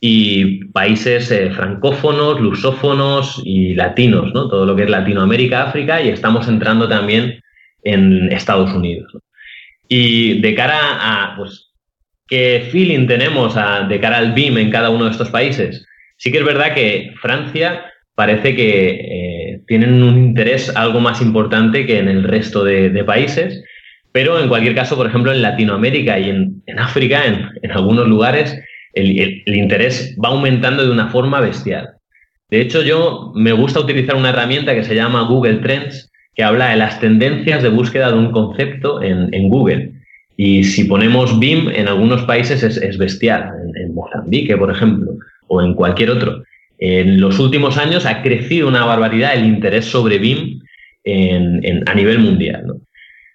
y países eh, francófonos, lusófonos y latinos, ¿no? Todo lo que es Latinoamérica, África y estamos entrando también en Estados Unidos. Y de cara a, pues, ¿qué feeling tenemos de cara al BIM en cada uno de estos países? Sí que es verdad que Francia parece que eh, tienen un interés algo más importante que en el resto de, países, pero en cualquier caso, por ejemplo, en Latinoamérica y en, África, en algunos lugares, el, interés va aumentando de una forma bestial. De hecho, yo me gusta utilizar una herramienta que se llama Google Trends, que habla de las tendencias de búsqueda de un concepto en, Google. Y si ponemos BIM, en algunos países es, bestial, en, Mozambique, por ejemplo, o en cualquier otro. En los últimos años ha crecido una barbaridad el interés sobre BIM a nivel mundial.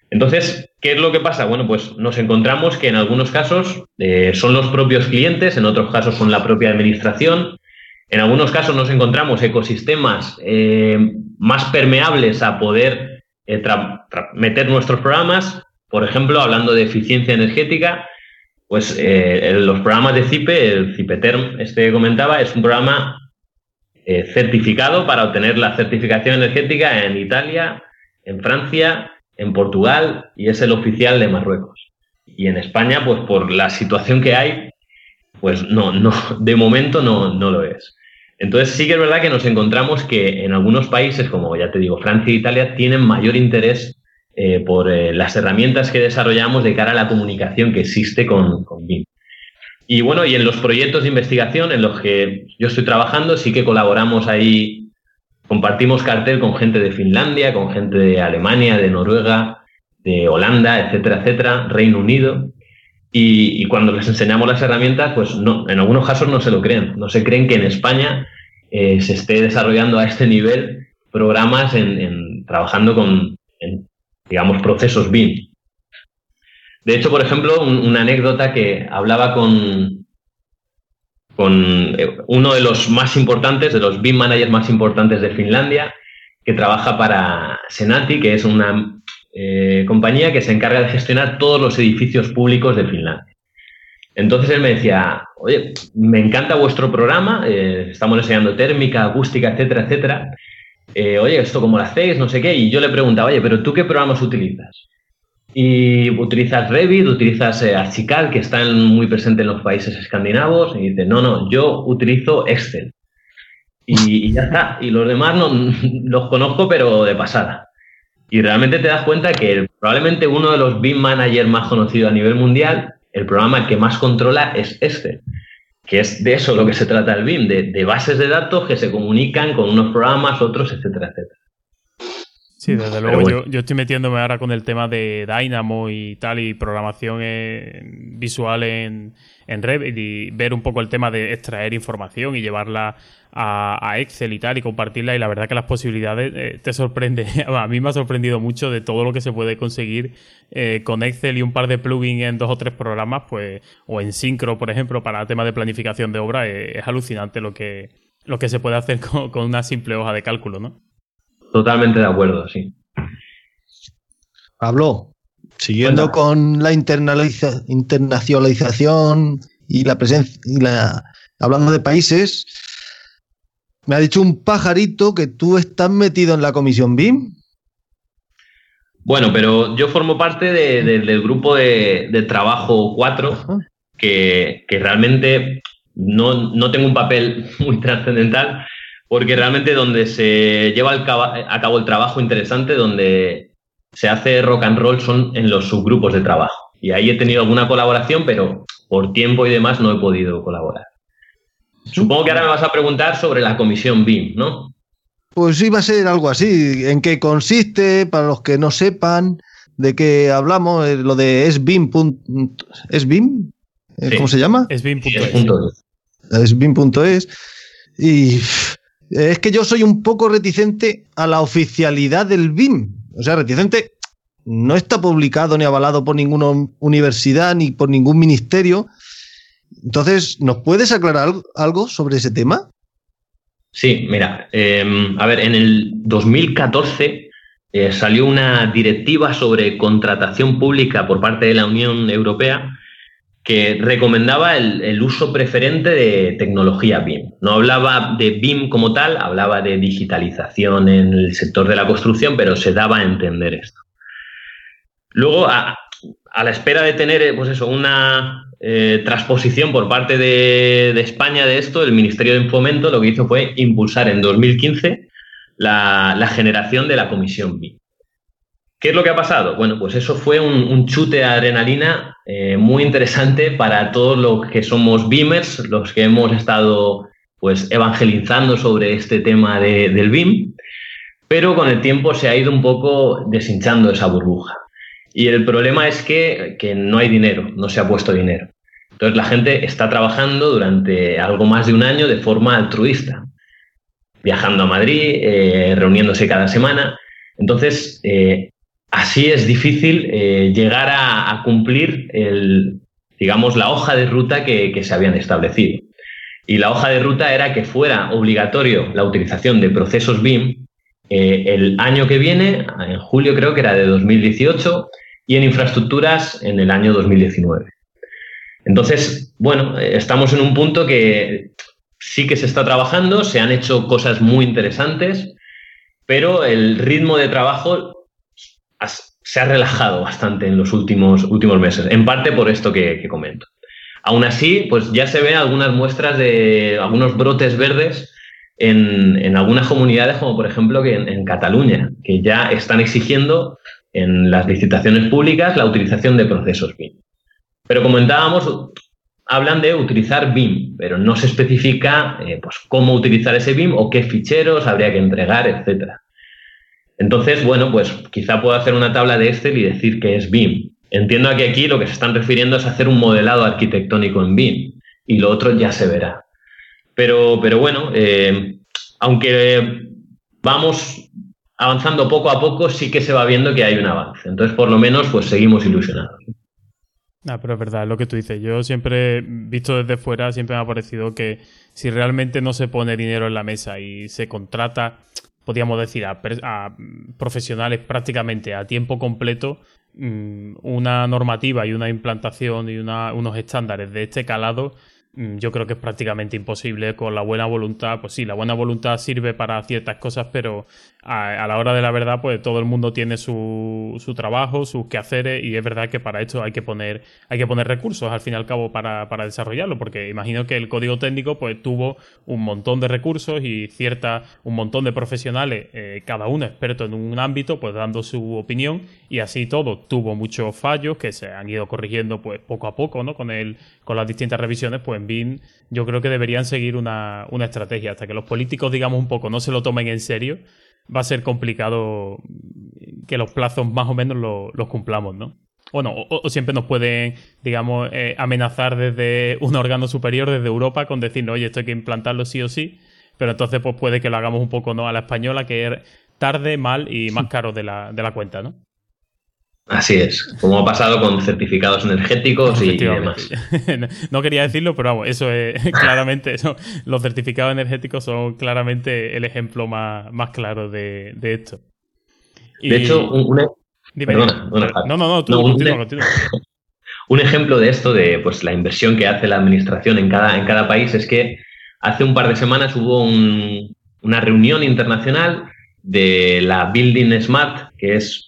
Entonces, ¿qué es lo que pasa? Bueno, pues nos encontramos que en algunos casos eh, son los propios clientes, en otros casos son la propia administración, en algunos casos nos encontramos ecosistemas eh, más permeables a poder eh, meter nuestros programas. Por ejemplo, hablando de eficiencia energética, pues los programas de CIPE, el CIPETERM, este que comentaba, es un programa certificado para obtener la certificación energética en Italia, en Francia, en Portugal y es el oficial de Marruecos. Y en España, pues por la situación que hay, pues no, no, de momento no, no lo es. Entonces sí que es verdad que nos encontramos que en algunos países, como ya te digo, Francia e Italia, tienen mayor interés eh, por eh, las herramientas que desarrollamos de cara a la comunicación que existe con, con BIM. Y bueno, y en los proyectos de investigación en los que yo estoy trabajando, sí que colaboramos ahí Compartimos cartel con gente de Finlandia, con gente de Alemania, de Noruega, de Holanda, etcétera, etcétera, Reino Unido. Y, cuando les enseñamos las herramientas, pues no, en algunos casos no se lo creen. No se creen que en España eh, se esté desarrollando a este nivel programas en, trabajando con, digamos, procesos BIM. De hecho, por ejemplo, una anécdota que hablaba con, con eh, uno de los más importantes, de los BIM managers más importantes de Finlandia, que trabaja para Senati, que es una eh, compañía que se encarga de gestionar todos los edificios públicos de Finlandia. Entonces él me decía, oye, me encanta vuestro programa, eh, estamos enseñando térmica, acústica, etcétera, etcétera. Oye, ¿esto cómo lo hacéis? No sé qué. Y yo le preguntaba, oye, pero ¿tú qué programas utilizas? Y utilizas Revit, utilizas eh, Archical, que está muy presente en los países escandinavos. Y dice, no, no, yo utilizo Excel. Y, ya está. Y los demás no, los conozco, pero de pasada. Y realmente te das cuenta que probablemente uno de los BIM managers más conocidos a nivel mundial el programa que más controla es este, que es de eso lo que se trata el BIM, de, bases de datos que se comunican con unos programas, otros, etcétera, etcétera. Sí, desde luego yo, estoy metiéndome ahora con el tema de Dynamo y tal, y programación visual en, en Revit y ver un poco el tema de extraer información y llevarla a, Excel y tal y compartirla y la verdad que las posibilidades eh, te sorprende. a mí me ha sorprendido mucho de todo lo que se puede conseguir eh, con Excel y un par de plugins en dos o tres programas, pues, o en Syncro, por ejemplo, para temas de planificación de obra, eh, es alucinante lo que, lo que se puede hacer con, una simple hoja de cálculo, ¿no? Totalmente de acuerdo, sí. Pablo, siguiendo con la internacionalización y la presencia y la hablando de países, me ha dicho un pajarito que tú estás metido en la comisión BIM. Bueno, pero yo formo parte del grupo de, trabajo 4, que, realmente no, tengo un papel muy trascendental, porque realmente donde se lleva a cabo el trabajo interesante, donde se hace rock and roll, son en los subgrupos de trabajo. Y ahí he tenido alguna colaboración, pero por tiempo y demás no he podido colaborar. Supongo que ahora me vas a preguntar sobre la comisión BIM, ¿no? Pues sí, va a ser algo así. ¿En qué consiste? Para los que no sepan de qué hablamos, eh, lo de esbim. ¿Es BIM? Eh, ¿Cómo se llama? Esbim.es. Esbim.es. Y es que yo soy un poco reticente a la oficialidad del BIM. O sea, reticente no está publicado ni avalado por ninguna universidad ni por ningún ministerio. Entonces, ¿nos puedes aclarar algo sobre ese tema? Sí, mira, em, a ver, en el 2014 eh, salió una directiva sobre contratación pública por parte de la Unión Europea que recomendaba el, uso preferente de tecnología BIM. No hablaba de BIM como tal, hablaba de digitalización en el sector de la construcción, pero se daba a entender esto. Luego, a, la espera de tener pues eso, una, eh, transposición por parte de, España de esto, el Ministerio de Fomento lo que hizo fue impulsar en 2015 la, generación de la Comisión BIM. ¿Qué es lo que ha pasado? Bueno, pues eso fue un, chute de adrenalina eh, muy interesante para todos los que somos BIMers, los que hemos estado pues evangelizando sobre este tema del BIM, pero con el tiempo se ha ido un poco deshinchando esa burbuja. Y el problema es que, no hay dinero, no se ha puesto dinero. Entonces la gente está trabajando durante algo más de un año de forma altruista, viajando a Madrid, eh, reuniéndose cada semana. Entonces, eh, así es difícil eh, llegar a, cumplir el, digamos, la hoja de ruta que, que se habían establecido. Y la hoja de ruta era que fuera obligatorio la utilización de procesos BIM el año que viene, en julio creo que era de 2018, y en infraestructuras en el año 2019. Entonces, bueno, estamos en un punto que sí que se está trabajando, se han hecho cosas muy interesantes, pero el ritmo de trabajo se ha relajado bastante en los últimos, últimos meses, en parte por esto que, comento. Aún así, pues ya se ven algunas muestras de algunos brotes verdes en, algunas comunidades, como por ejemplo que en, en Cataluña, que ya están exigiendo en las licitaciones públicas la utilización de procesos BIM. Pero comentábamos, hablan de utilizar BIM, pero no se especifica eh, pues, cómo utilizar ese BIM o qué ficheros habría que entregar, etc. Entonces, bueno, pues quizá puedo hacer una tabla de Excel y decir que es BIM. Entiendo que aquí lo que se están refiriendo es hacer un modelado arquitectónico en BIM y lo otro ya se verá. Pero, pero bueno, eh, aunque vamos avanzando poco a poco, sí que se va viendo que hay un avance. Entonces, por lo menos, pues seguimos ilusionados. Ah, pero es verdad, lo que tú dices. Yo siempre, visto desde fuera, siempre me ha parecido que si realmente no se pone dinero en la mesa y se contrata podríamos decir, a, profesionales prácticamente a tiempo completo mm, una normativa y una implantación y unos estándares de este calado yo creo que es prácticamente imposible con la buena voluntad. Pues sí, la buena voluntad sirve para ciertas cosas, pero a, la hora de la verdad, pues todo el mundo tiene su, su, trabajo, sus quehaceres, y es verdad que para esto hay que poner, hay que poner recursos al fin y al cabo para, para desarrollarlo, porque imagino que el código técnico pues tuvo un montón de recursos y cierta, un montón de profesionales, eh, cada uno experto en un ámbito, pues dando su opinión, y así todo tuvo muchos fallos que se han ido corrigiendo pues poco a poco, ¿no? Con el, con las distintas revisiones, pues BIM yo creo que deberían seguir una, estrategia. Hasta que los políticos, digamos, un poco no se lo tomen en serio, va a ser complicado que los plazos más o menos los cumplamos, ¿no? Bueno, o, siempre nos pueden, digamos, eh, amenazar desde un órgano superior, desde Europa, con decirnos, oye, esto hay que implantarlo sí o sí, pero entonces pues puede que lo hagamos un poco, ¿no? A la española, que es tarde, mal y más caro de la, de la cuenta, ¿no? Así es, como ha pasado con certificados energéticos y demás. no quería decirlo, pero vamos, eso es claramente, eso, los certificados energéticos son claramente el ejemplo más, más claro de, esto. De hecho, un, Perdona, no, no, no, tú continúa, continúa. un ejemplo de esto, de pues, la inversión que hace la administración en cada, en cada país, es que hace un par de semanas hubo una reunión internacional de la Building Smart, que es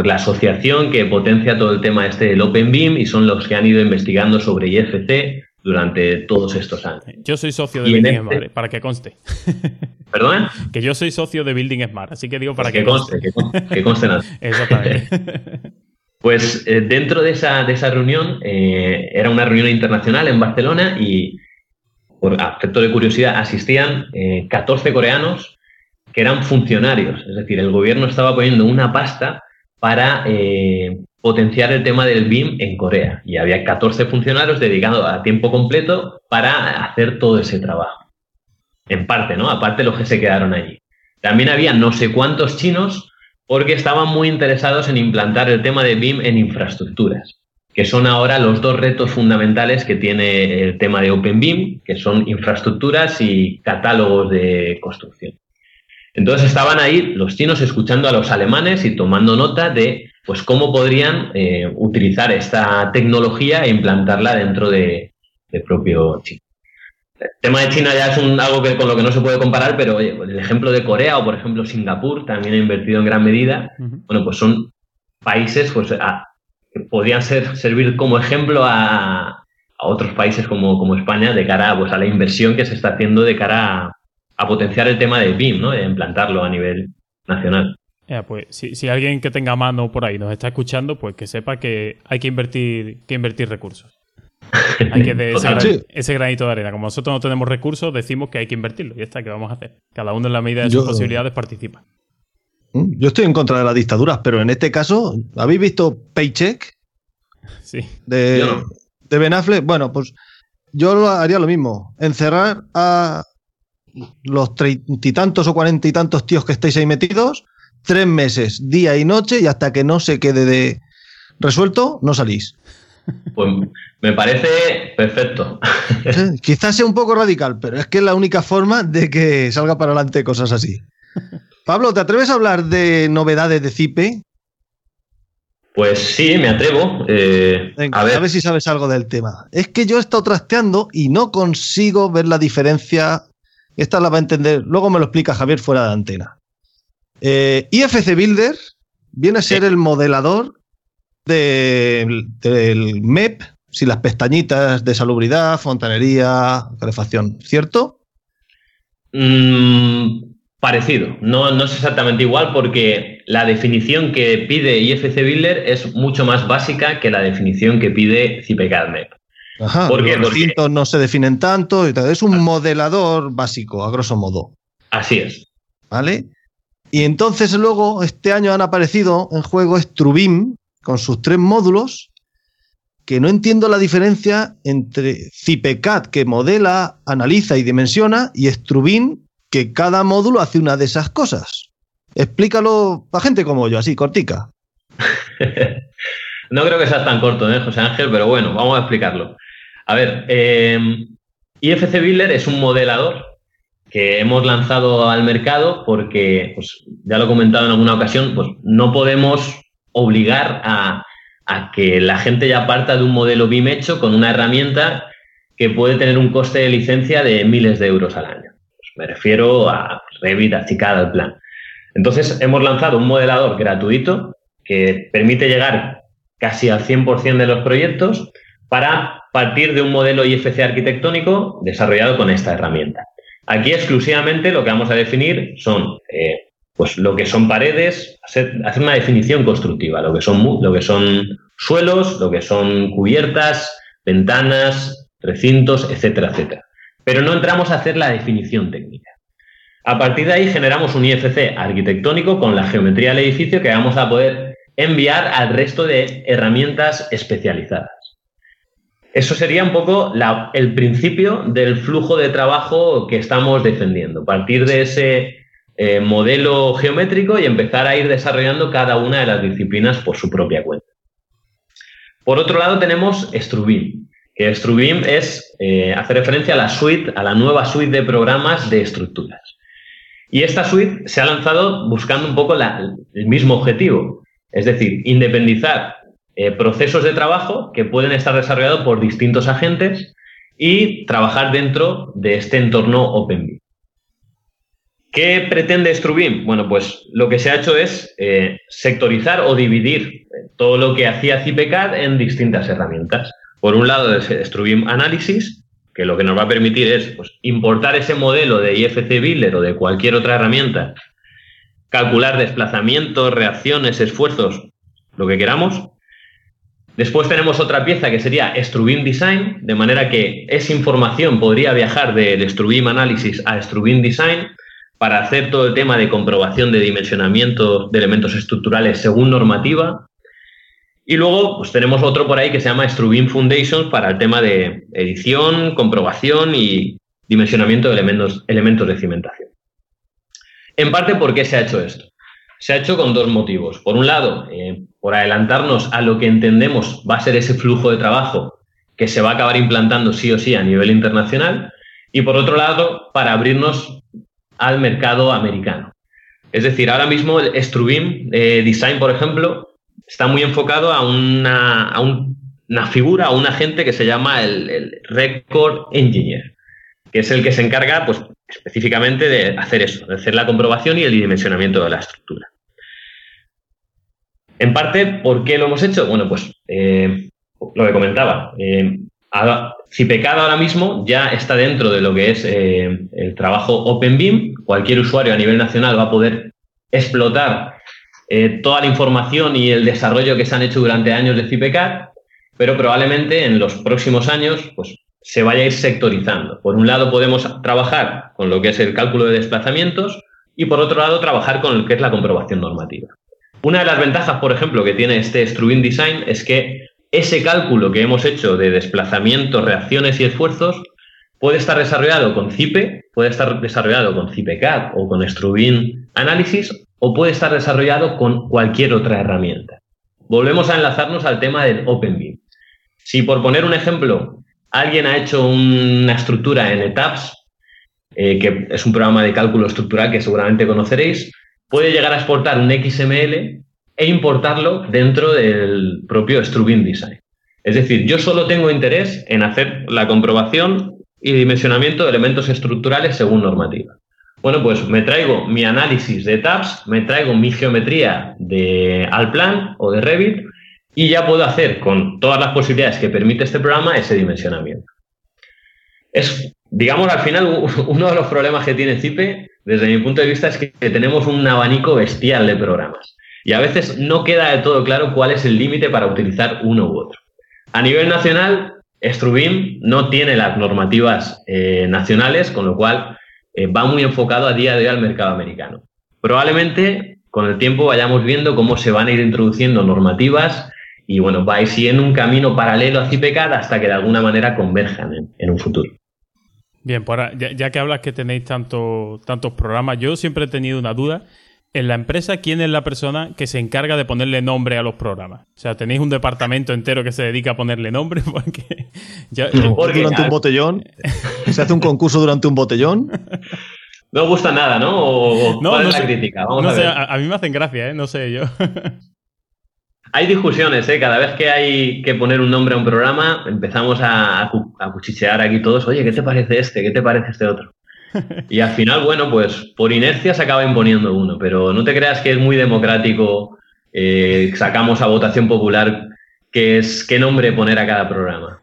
pues la asociación que potencia todo el tema este del Open BIM y son los que han ido investigando sobre IFC durante todos estos años. Yo soy socio de Building este Smart, para que conste. ¿Perdona? Que yo soy socio de Building Smart, así que digo para pues que, conste. Que conste, nada. Exactamente. Pues eh, dentro de esa, de esa reunión, eh, era una reunión internacional en Barcelona y, por aspecto de curiosidad, asistían 14 eh, coreanos que eran funcionarios. Es decir, el gobierno estaba poniendo una pasta para eh, potenciar el tema del BIM en Corea. Y había 14 funcionarios dedicados a tiempo completo para hacer todo ese trabajo. En parte, ¿no? Aparte los que se quedaron allí. También había no sé cuántos chinos porque estaban muy interesados en implantar el tema de BIM en infraestructuras, que son ahora los dos retos fundamentales que tiene el tema de OpenBIM, que son infraestructuras y catálogos de construcción. Entonces estaban ahí los chinos escuchando a los alemanes y tomando nota de pues cómo podrían eh, utilizar esta tecnología e implantarla dentro de, propio China. El tema de China ya es un, algo que, con lo que no se puede comparar, pero el ejemplo de Corea o, por ejemplo, Singapur también ha invertido en gran medida. Bueno, pues son países pues, que podrían ser, servir como ejemplo a, a otros países como, como, España de cara pues, a la inversión que se está haciendo de cara a, a potenciar el tema del BIM, ¿no? De implantarlo a nivel nacional. pues si, alguien que tenga mano por ahí nos está escuchando, pues que sepa que hay que invertir, que invertir recursos. Hay que de ese, granito de arena. Como nosotros no tenemos recursos, decimos que hay que invertirlo. Y está, ¿qué vamos a hacer? Cada uno en la medida de sus posibilidades participa. Mm, yo estoy en contra de las dictaduras, pero en este caso, ¿habéis visto Paycheck? Sí. De, de Ben Affleck. Bueno, pues yo haría lo mismo. Encerrar a, los treinta y tantos o cuarenta y tantos tíos que estáis ahí metidos, tres meses, día y noche, y hasta que no se quede de resuelto, no salís. Pues me parece perfecto. quizás sea un poco radical, pero es que es la única forma de que salga para adelante cosas así. Pablo, ¿te atreves a hablar de novedades de CIPE? Pues sí, me atrevo. Eh, a, ver. a, ver. si sabes algo del tema. Es que yo he estado trasteando y no consigo ver la diferencia esta la va a entender, luego me lo explica Javier fuera de antena. Eh, IFC Builder viene a ser el modelador del MEP, si las pestañitas de salubridad, fontanería, calefacción, ¿cierto? Mm, parecido, no, no es exactamente igual porque la definición que pide IFC Builder es mucho más básica que la definición que pide CIPECAD MEP. Porque los recintos no se definen tanto, es un modelador básico, a grosso modo. Así es. ¿Vale? Y entonces luego, este año han aparecido en juego Strubim con sus tres módulos, que no entiendo la diferencia entre CIPECAD, que modela, analiza y dimensiona, y Strubim, que cada módulo hace una de esas cosas. Explícalo a gente como yo, así, cortica. no creo que sea tan corto, ¿eh, José Ángel? Pero bueno, vamos a explicarlo. A ver, eh, IFC Builder es un modelador que hemos lanzado al mercado porque, pues, ya lo he comentado en alguna ocasión, pues no podemos obligar a, que la gente ya parta de un modelo BIM hecho con una herramienta que puede tener un coste de licencia de miles de euros al año. Pues me refiero a Revit, a Cicada, al plan. Entonces, hemos lanzado un modelador gratuito que permite llegar casi al 100% de los proyectos para partir de un modelo IFC arquitectónico desarrollado con esta herramienta. Aquí exclusivamente lo que vamos a definir son eh, pues lo que son paredes, hacer, una definición constructiva, lo que, son, lo que son suelos, lo que son cubiertas, ventanas, recintos, etcétera, etcétera. Pero no entramos a hacer la definición técnica. A partir de ahí generamos un IFC arquitectónico con la geometría del edificio que vamos a poder enviar al resto de herramientas especializadas. Eso sería un poco el principio del flujo de trabajo que estamos defendiendo. Partir de ese eh, modelo geométrico y empezar a ir desarrollando cada una de las disciplinas por su propia cuenta. Por otro lado tenemos Strubim, que Strubim es, eh, hace referencia a la suite, a la nueva suite de programas de estructuras. Y esta suite se ha lanzado buscando un poco el mismo objetivo, es decir, independizar eh, procesos de trabajo que pueden estar desarrollados por distintos agentes y trabajar dentro de este entorno OpenBIM. ¿Qué pretende Strubim? Bueno, pues lo que se ha hecho es eh, sectorizar o dividir todo lo que hacía CIPECAD en distintas herramientas. Por un lado, Strubim Analysis, que lo que nos va a permitir es pues, importar ese modelo de IFC Builder o de cualquier otra herramienta, calcular desplazamientos, reacciones, esfuerzos, lo que queramos, Después tenemos otra pieza que sería Strubim Design, de manera que esa información podría viajar del Strubim Analysis a Strubim Design para hacer todo el tema de comprobación de dimensionamiento de elementos estructurales según normativa. Y luego pues, tenemos otro por ahí que se llama Strubim Foundations para el tema de edición, comprobación y dimensionamiento de elementos, elementos de cimentación. En parte, ¿por qué se ha hecho esto? Se ha hecho con dos motivos. Por un lado, eh, por adelantarnos a lo que entendemos va a ser ese flujo de trabajo que se va a acabar implantando sí o sí a nivel internacional. Y por otro lado, para abrirnos al mercado americano. Es decir, ahora mismo el Strubim eh, Design, por ejemplo, está muy enfocado a una, una figura, a un agente que se llama el, el, Record Engineer, que es el que se encarga pues, específicamente de hacer eso, de hacer la comprobación y el dimensionamiento de la estructura. En parte, ¿por qué lo hemos hecho? Bueno, pues eh, lo que comentaba. Eh, ahora mismo ya está dentro de lo que es eh, el trabajo OpenBIM. Cualquier usuario a nivel nacional va a poder explotar toda la información y el desarrollo que se han hecho durante años de CIPECAD, pero probablemente en los próximos años pues, se vaya a ir sectorizando. Por un lado podemos trabajar con lo que es el cálculo de desplazamientos y por otro lado trabajar con lo que es la comprobación normativa. Una de las ventajas, por ejemplo, que tiene este Strubin Design es que ese cálculo que hemos hecho de desplazamientos, reacciones y esfuerzos puede estar desarrollado con CIPE, puede estar desarrollado con CIPECAD o con Strubin Analysis o puede estar desarrollado con cualquier otra herramienta. Volvemos a enlazarnos al tema del OpenBIM. Si por poner un ejemplo, alguien ha hecho una estructura en ETAPS, eh, que es un programa de cálculo estructural que seguramente conoceréis, puede llegar a exportar un XML e importarlo dentro del propio Strubin Design. Es decir, yo solo tengo interés en hacer la comprobación y dimensionamiento de elementos estructurales según normativa. Bueno, pues me traigo mi análisis de tabs, me traigo mi geometría de Alplan o de Revit y ya puedo hacer con todas las posibilidades que permite este programa ese dimensionamiento. Es, digamos, al final uno de los problemas que tiene CIPE desde mi punto de vista es que tenemos un abanico bestial de programas y a veces no queda de todo claro cuál es el límite para utilizar uno u otro. A nivel nacional, Strubim no tiene las normativas eh, nacionales, con lo cual eh, va muy enfocado a día de hoy al mercado americano. Probablemente con el tiempo vayamos viendo cómo se van a ir introduciendo normativas y bueno, va a ir siguiendo un camino paralelo a CIPECAD hasta que de alguna manera converjan en un futuro. Bien, pues ya, que hablas que tenéis tanto, tantos programas, yo siempre he tenido una duda. En la empresa, ¿quién es la persona que se encarga de ponerle nombre a los programas? O sea, ¿tenéis un departamento entero que se dedica a ponerle nombre? Porque, durante un botellón. ¿Se hace un concurso durante un botellón? No gusta nada, ¿no? no, no sé, crítica? no a, sé, a, mí me hacen gracia, ¿eh? No sé yo. hay discusiones, ¿eh? Cada vez que hay que poner un nombre a un programa, empezamos a, a cuchichear aquí todos. Oye, ¿qué te parece este? ¿Qué te parece este otro? Y al final, bueno, pues por inercia se acaba imponiendo uno, pero no te creas que es muy democrático. Eh, sacamos a votación popular qué es qué nombre poner a cada programa.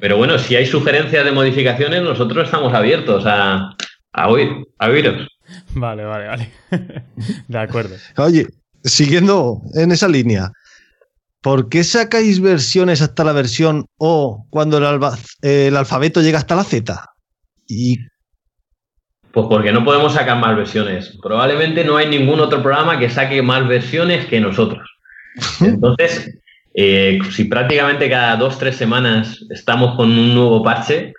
Pero bueno, si hay sugerencias de modificaciones, nosotros estamos abiertos a, a oír, a oíros. Vale, vale, vale. De acuerdo. Oye, siguiendo en esa línea, ¿por qué sacáis versiones hasta la versión O cuando el, el alfabeto llega hasta la Z? ¿Y pues porque no podemos sacar más versiones. Probablemente no hay ningún otro programa que saque más versiones que nosotros. Entonces, eh, si prácticamente cada dos, tres semanas estamos con un nuevo parche,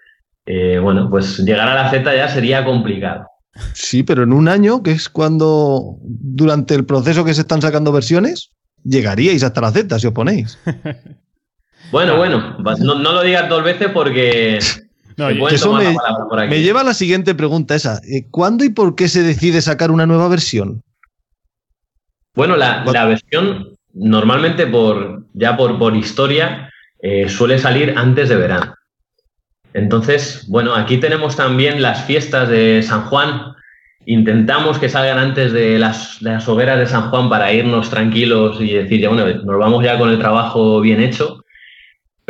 eh, bueno, pues llegar a la Z ya sería complicado. Sí, pero en un año, que es cuando durante el proceso que se están sacando versiones, llegaríais hasta la Z si os ponéis. Bueno, bueno, no, no lo digas dos veces porque eso me, lleva a la siguiente pregunta esa. Eh, ¿Cuándo y por qué se decide sacar una nueva versión? Bueno, la, versión normalmente por ya por, por historia eh, suele salir antes de verano. Entonces, bueno, aquí tenemos también las fiestas de San Juan. Intentamos que salgan antes de las, de las hogueras de San Juan para irnos tranquilos y decir, ya, bueno, nos vamos ya con el trabajo bien hecho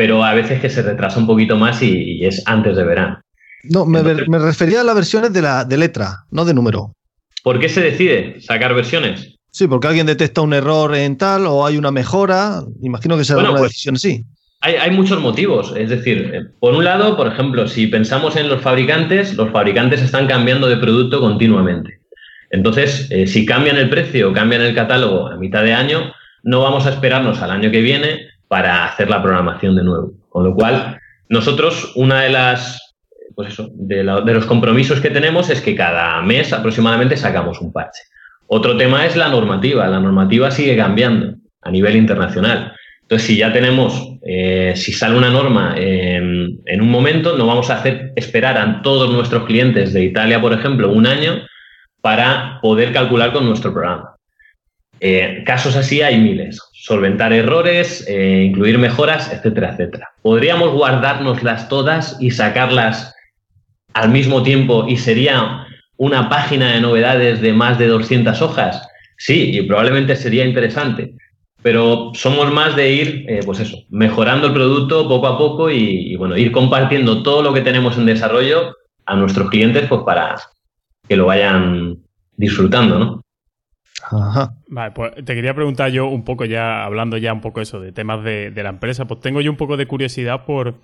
pero a veces que se retrasa un poquito más y, es antes de verano. No, me, refería a las versiones de, la, de letra, no de número. ¿Por qué se decide sacar versiones? Sí, porque alguien detecta un error en tal o hay una mejora. Imagino que será una pues, decisión así. Hay, hay, muchos motivos. Es decir, eh, por un lado, por ejemplo, si pensamos en los fabricantes, los fabricantes están cambiando de producto continuamente. Entonces, eh, si cambian el precio cambian el catálogo a mitad de año, no vamos a esperarnos al año que viene para hacer la programación de nuevo. Con lo cual, nosotros, una de las, pues eso, de, los compromisos que tenemos es que cada mes aproximadamente sacamos un parche. Otro tema es la normativa. La normativa sigue cambiando a nivel internacional. Entonces, si ya tenemos, eh, si sale una norma en, un momento, no vamos a hacer esperar a todos nuestros clientes de Italia, por ejemplo, un año para poder calcular con nuestro programa. Eh, casos así hay miles solventar errores, eh, incluir mejoras, etcétera, etcétera. ¿Podríamos guardárnoslas todas y sacarlas al mismo tiempo y sería una página de novedades de más de 200 hojas? Sí, y probablemente sería interesante, pero somos más de ir, eh, pues eso, mejorando el producto poco a poco y, y, bueno, ir compartiendo todo lo que tenemos en desarrollo a nuestros clientes, pues para que lo vayan disfrutando, ¿no? Vale, pues te quería preguntar yo un poco ya, hablando ya un poco eso de temas de, la empresa, pues tengo yo un poco de curiosidad por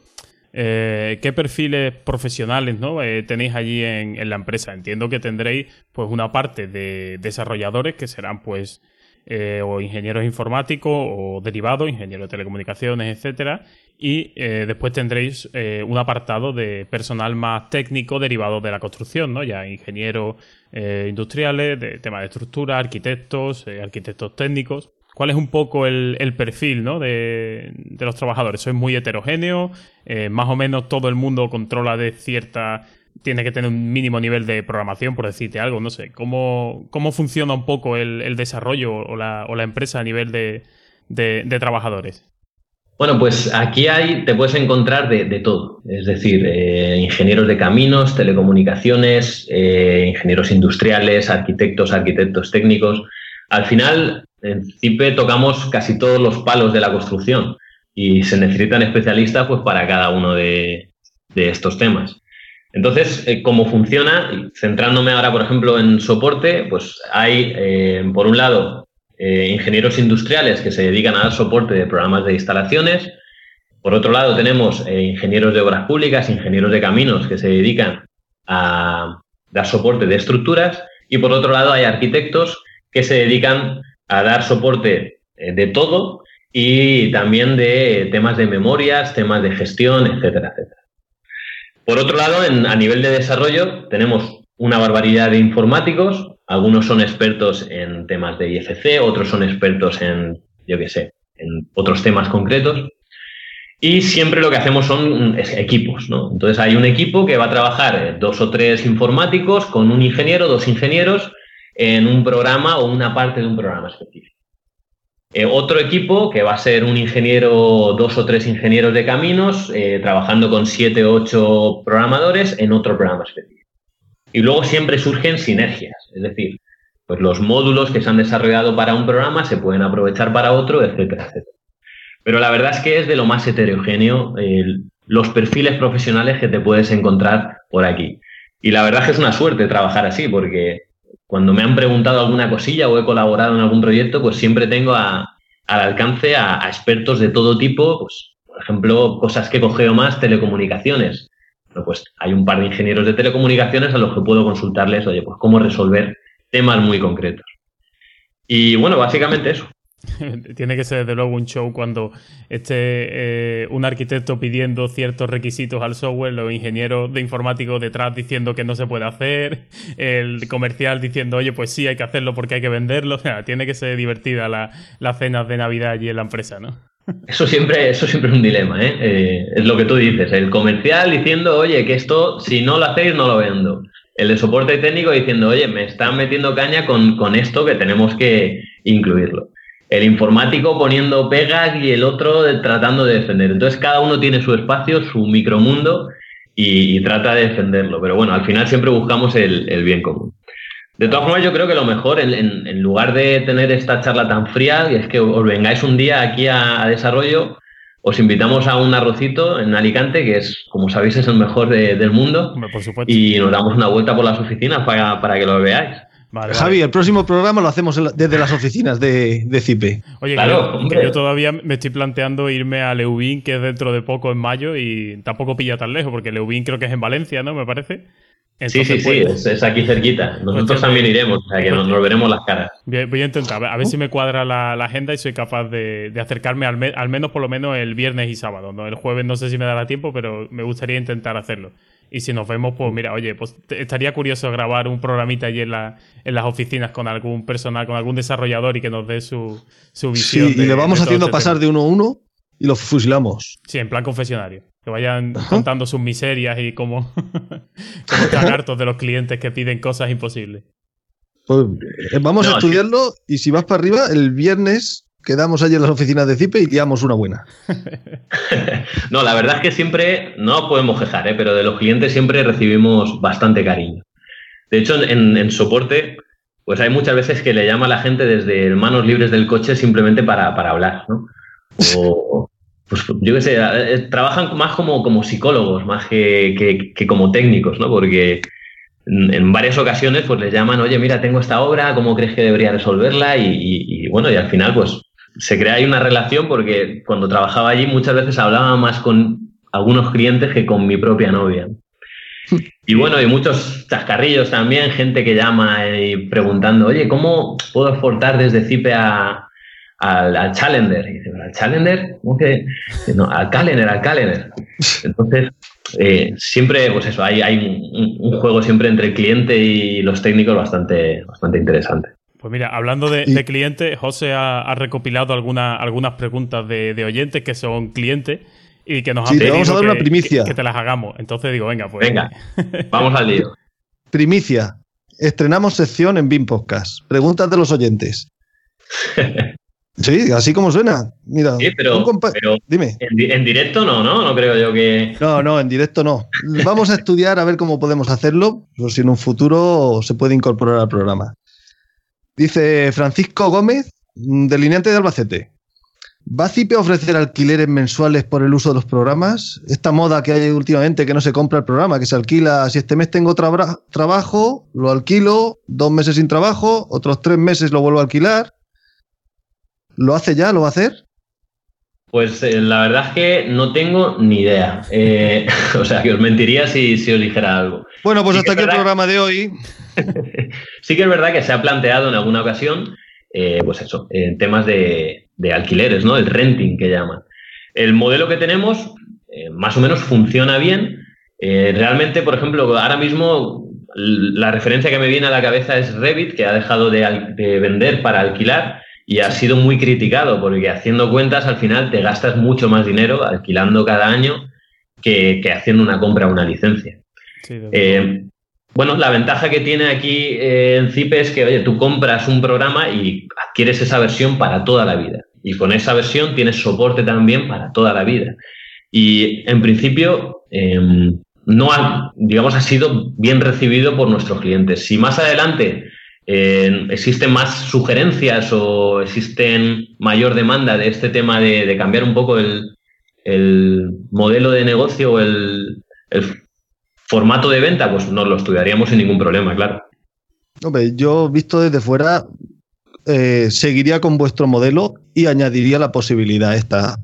eh, qué perfiles profesionales ¿no? Eh, tenéis allí en, la empresa. Entiendo que tendréis pues una parte de desarrolladores que serán pues eh, o ingenieros informáticos o derivados, ingenieros de telecomunicaciones, etcétera, y después tendréis un apartado de personal más técnico derivado de la construcción, ¿no? Ya ingenieros eh, industriales, de temas de estructura, arquitectos, eh, arquitectos técnicos. ¿Cuál es un poco el, perfil ¿no? de, los trabajadores? ¿Sois muy heterogéneo? Eh, ¿Más o menos todo el mundo controla de cierta... tiene que tener un mínimo nivel de programación, por decirte algo? No sé. ¿Cómo, cómo funciona un poco el, desarrollo o la, o la, empresa a nivel de, trabajadores? Bueno, pues aquí hay, te puedes encontrar de, todo, es decir, eh, ingenieros de caminos, telecomunicaciones, eh, ingenieros industriales, arquitectos, arquitectos técnicos. Al final, en CIPE tocamos casi todos los palos de la construcción y se necesitan especialistas pues, para cada uno de, estos temas. Entonces, eh, ¿cómo funciona? Centrándome ahora, por ejemplo, en soporte, pues hay, por un lado, eh, ingenieros industriales que se dedican a dar soporte de programas de instalaciones. Por otro lado, tenemos eh, ingenieros de obras públicas, ingenieros de caminos que se dedican a dar soporte de estructuras. Y por otro lado, hay arquitectos que se dedican a dar soporte eh, de todo y también de temas de memorias, temas de gestión, etcétera, etcétera. Por otro lado, a nivel de desarrollo, tenemos una barbaridad de informáticos, algunos son expertos en temas de IFC, otros son expertos en, yo qué sé, en otros temas concretos. Y siempre lo que hacemos son equipos, ¿no? Entonces hay un equipo que va a trabajar eh, dos o tres informáticos con un ingeniero, dos ingenieros en un programa o una parte de un programa específico. Eh, otro equipo que va a ser un ingeniero, dos o tres ingenieros de caminos, eh, trabajando con siete o ocho programadores en otro programa específico. Y luego siempre surgen sinergias, es decir, pues los módulos que se han desarrollado para un programa se pueden aprovechar para otro, etcétera, etcétera. Pero la verdad es que es de lo más heterogéneo los perfiles profesionales que te puedes encontrar por aquí. Y la verdad es que es una suerte trabajar así, porque cuando me han preguntado alguna cosilla o he colaborado en algún proyecto, pues siempre tengo al alcance a, expertos de todo tipo, pues, por ejemplo, cosas que cogeo más, telecomunicaciones. pues hay un par de ingenieros de telecomunicaciones a los que puedo consultarles, oye, pues cómo resolver temas muy concretos. Y bueno, básicamente eso. Tiene que ser desde luego un show cuando esté eh, un arquitecto pidiendo ciertos requisitos al software, los ingenieros de informático detrás diciendo que no se puede hacer, el comercial diciendo, oye, pues sí, hay que hacerlo porque hay que venderlo. O sea, tiene que ser divertida la, las cenas de Navidad allí en la empresa, ¿no? Eso siempre, eso siempre es un dilema, ¿eh? ¿eh? Es lo que tú dices, el comercial diciendo, oye, que esto, si no lo hacéis, no lo vendo. El de soporte técnico diciendo, oye, me están metiendo caña con, con esto que tenemos que incluirlo el informático poniendo pegas y el otro tratando de defender. Entonces cada uno tiene su espacio, su micromundo y, trata de defenderlo. Pero bueno, al final siempre buscamos el, bien común. De todas formas, yo creo que lo mejor, en, lugar de tener esta charla tan fría, es que os vengáis un día aquí a, desarrollo, os invitamos a un arrocito en Alicante, que es, como sabéis, es el mejor del mundo. Y nos damos una vuelta por las oficinas para, para que lo veáis. Javi, el próximo programa lo hacemos desde las oficinas de, de CIPE. Oye, yo, todavía me estoy planteando irme a Leubín, que es dentro de poco en mayo, y tampoco pilla tan lejos, porque Leubín creo que es en Valencia, ¿no? Me parece. sí, sí, sí, pues, es, aquí cerquita. Nosotros también iremos, o sea que nos, veremos las caras. Voy a intentar, a ver, si me cuadra la, agenda y soy capaz de, acercarme al, al, menos por lo menos el viernes y sábado. ¿no? El jueves no sé si me dará tiempo, pero me gustaría intentar hacerlo. Y si nos vemos, pues mira, oye, pues estaría curioso grabar un programita allí en, la, en las oficinas con algún personal, con algún desarrollador y que nos dé su, su visión. Sí, y le vamos haciendo este pasar de uno a uno y lo fusilamos. Sí, en plan confesionario. Que vayan contando sus miserias y cómo, cómo están hartos de los clientes que piden cosas imposibles. Pues, eh, vamos a estudiarlo y si vas para arriba, el viernes quedamos allí en las oficinas de CIPE y guiamos una buena. no, la verdad es que siempre, no podemos quejar, ¿eh? pero de los clientes siempre recibimos bastante cariño. De hecho, en, soporte, pues hay muchas veces que le llama a la gente desde manos libres del coche simplemente para, hablar, ¿no? O, pues yo qué sé, eh, trabajan más como, como psicólogos, más que, como técnicos, ¿no? Porque en, varias ocasiones pues les llaman, oye, mira, tengo esta obra, ¿cómo crees que debería resolverla? y bueno, y al final pues se crea ahí una relación porque cuando trabajaba allí muchas veces hablaba más con algunos clientes que con mi propia novia. Y bueno, hay muchos chascarrillos también, gente que llama y preguntando, oye, ¿cómo puedo exportar desde Cipe al, Challenger? Y dice, ¿al Challenger? ¿Cómo que? No, al Calendar, al Calendar. Entonces, eh, siempre, pues eso, hay, hay un, juego siempre entre el cliente y los técnicos bastante, bastante interesante. Pues mira, hablando de, clientes, José ha, recopilado algunas preguntas de, oyentes que son clientes y que nos han pedido vamos a dar que, una primicia. Que, te las hagamos. Entonces digo, venga, pues. Venga, vamos al lío. Primicia. Estrenamos sección en BIM Podcast. Preguntas de los oyentes. Sí, así como suena. Mira, sí, pero, dime. En, directo no, ¿no? No creo yo que. No, no, en directo no. Vamos a estudiar a ver cómo podemos hacerlo, por si en un futuro se puede incorporar al programa. Dice Francisco Gómez, delineante de Albacete. ¿Va CIPE a ofrecer alquileres mensuales por el uso de los programas? Esta moda que hay últimamente que no se compra el programa, que se alquila, si este mes tengo trabajo, lo alquilo, dos meses sin trabajo, otros tres meses lo vuelvo a alquilar. ¿Lo hace ya? ¿Lo va a hacer? Pues eh, la verdad es que no tengo ni idea. Eh, o sea, que os mentiría si, si os dijera algo. Bueno, pues hasta aquí el programa de hoy. sí que es verdad que se ha planteado en alguna ocasión, eh, pues eso, en temas de, alquileres, ¿no? El renting que llaman. El modelo que tenemos eh, más o menos funciona bien. Eh, realmente, por ejemplo, ahora mismo la referencia que me viene a la cabeza es Revit, que ha dejado de, vender para alquilar y ha sido muy criticado porque haciendo cuentas al final te gastas mucho más dinero alquilando cada año que, haciendo una compra o una licencia. Eh, bueno, la ventaja que tiene aquí eh, en Zipe es que, oye, tú compras un programa y adquieres esa versión para toda la vida. Y con esa versión tienes soporte también para toda la vida. Y en principio, em, no ha, digamos, ha sido bien recibido por nuestros clientes. Si más adelante eh, existen más sugerencias o existen mayor demanda de este tema de, cambiar un poco el, modelo de negocio o el, formato de venta, pues nos lo estudiaríamos sin ningún problema, claro. Hombre, yo visto desde fuera, eh, seguiría con vuestro modelo y añadiría la posibilidad esta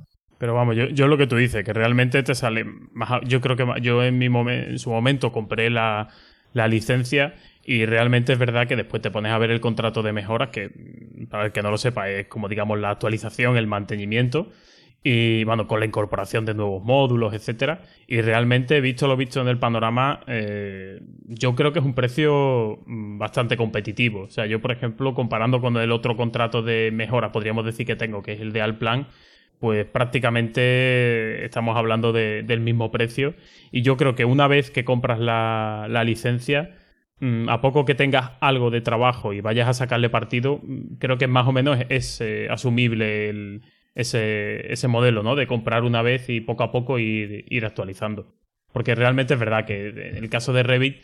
pero vamos, yo, yo, lo que tú dices, que realmente te sale más. Yo creo que yo en, mi en su momento compré la, licencia y realmente es verdad que después te pones a ver el contrato de mejoras, que para el que no lo sepa, es como digamos la actualización, el mantenimiento y bueno, con la incorporación de nuevos módulos, etcétera. Y realmente, visto lo visto en el panorama, eh, yo creo que es un precio mm, bastante competitivo. O sea, yo, por ejemplo, comparando con el otro contrato de mejora, podríamos decir que tengo, que es el de Alplan, pues prácticamente estamos hablando del mismo precio. Y yo creo que una vez que compras la, licencia, mm, a poco que tengas algo de trabajo y vayas a sacarle partido, mm, creo que más o menos es eh, asumible ese, ese, modelo, ¿no? De comprar una vez y poco a poco ir, ir actualizando. Porque realmente es verdad que en el caso de Revit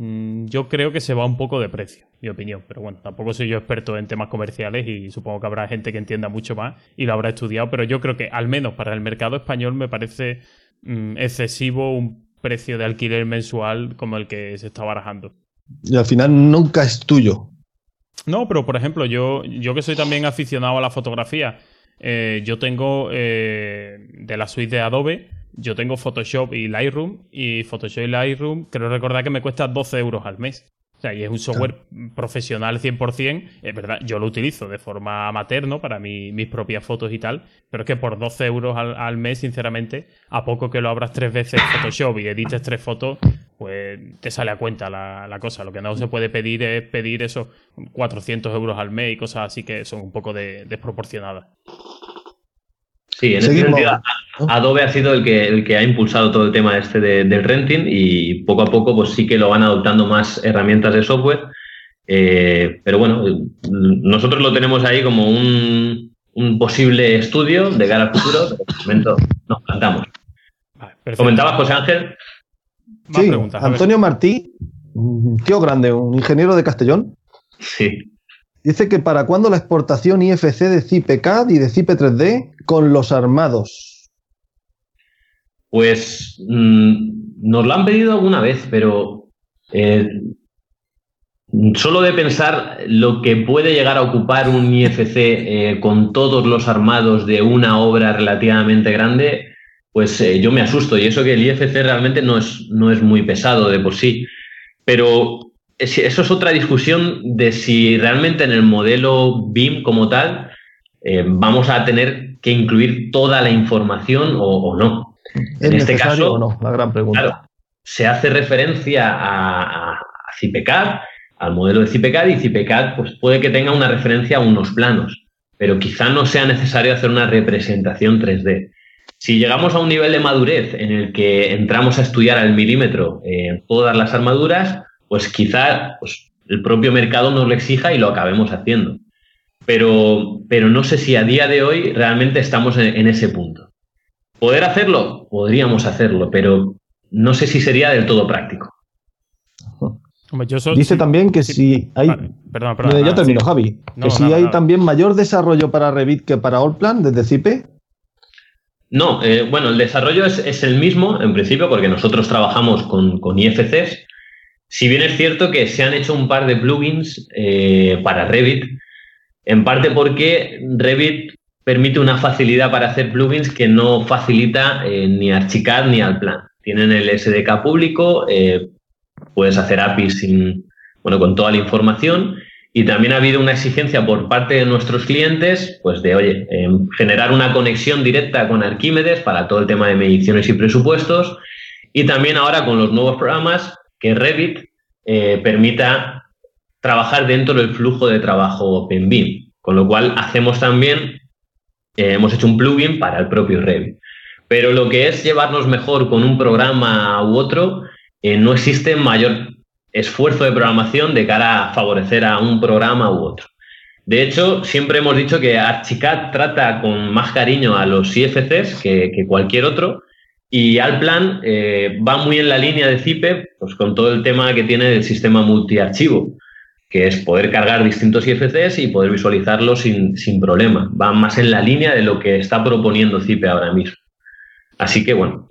Mm, yo creo que se va un poco de precio, mi opinión. Pero bueno, tampoco soy yo experto en temas comerciales y supongo que habrá gente que entienda mucho más y lo habrá estudiado. Pero yo creo que al menos para el mercado español me parece mm, excesivo un precio de alquiler mensual como el que se está barajando. Y al final nunca es tuyo. No, pero por ejemplo, yo, yo que soy también aficionado a la fotografía, eh, yo tengo eh, de la suite de Adobe yo tengo Photoshop y Lightroom y Photoshop y Lightroom creo recordar que me cuesta 12 euros al mes. O sea, y es un software profesional 100%. Es verdad, yo lo utilizo de forma amateur, ¿no? Para mis propias fotos y tal. Pero es que por 12 euros al, mes, sinceramente, a poco que lo abras tres veces Photoshop y edites tres fotos, pues te sale a cuenta la, la, cosa. Lo que no se puede pedir es pedir esos 400 euros al mes y cosas así que son un poco de, desproporcionadas. Sí, en ese sentido, Adobe ha sido el que, el que ha impulsado todo el tema este del renting y poco a poco pues sí que lo van adoptando más herramientas de software. Eh, pero bueno, nosotros lo tenemos ahí como un, posible estudio de cara al futuro, pero de momento nos plantamos. ¿Comentabas, José Ángel? Sí, Antonio Martí, tío grande, un ingeniero de Castellón. Sí. Dice que para cuándo la exportación IFC de CIPE-CAD y de CIPE 3D con los armados. Pues mm, nos lo han pedido alguna vez, pero eh, solo de pensar lo que puede llegar a ocupar un IFC eh, con todos los armados de una obra relativamente grande, pues eh, yo me asusto. Y eso que el IFC realmente no es, no es muy pesado de por sí. Pero eso es otra discusión de si realmente en el modelo BIM como tal eh, vamos a tener que incluir toda la información o, no. en este caso, o no? La gran pregunta. se hace referencia a, a, CIPECAD, al modelo de CIPECAD, y CIPECAD pues, puede que tenga una referencia a unos planos, pero quizá no sea necesario hacer una representación 3D. Si llegamos a un nivel de madurez en el que entramos a estudiar al milímetro eh, todas las armaduras, pues quizá pues, el propio mercado nos lo exija y lo acabemos haciendo. Pero, pero no sé si a día de hoy realmente estamos en, ese punto. ¿Poder hacerlo? Podríamos hacerlo, pero no sé si sería del todo práctico. Dice también que si hay. Perdón, perdón, ya termino, Javi. que si hay también mayor desarrollo para Revit que para Allplan desde CIPE. No, eh, bueno, el desarrollo es, el mismo en principio porque nosotros trabajamos con, con IFCs si bien es cierto que se han hecho un par de plugins eh, para Revit, en parte porque Revit permite una facilidad para hacer plugins que no facilita eh, ni Archicad ni Alplan. Tienen el SDK público, eh, puedes hacer APIs sin, bueno, con toda la información y también ha habido una exigencia por parte de nuestros clientes, pues de, oye, generar una conexión directa con Arquímedes para todo el tema de mediciones y presupuestos. Y también ahora con los nuevos programas, que Revit eh, permita trabajar dentro del flujo de trabajo OpenBeam, Con lo cual hacemos también, eh, hemos hecho un plugin para el propio Revit. Pero lo que es llevarnos mejor con un programa u otro, eh, no existe mayor esfuerzo de programación de cara a favorecer a un programa u otro. De hecho, siempre hemos dicho que Archicad trata con más cariño a los IFCs que, cualquier otro y Alplan eh, va muy en la línea de Zipe pues, con todo el tema que tiene del sistema multiarchivo, que es poder cargar distintos IFCs y poder visualizarlos sin, sin problema. Va más en la línea de lo que está proponiendo Zipe ahora mismo. Así que bueno,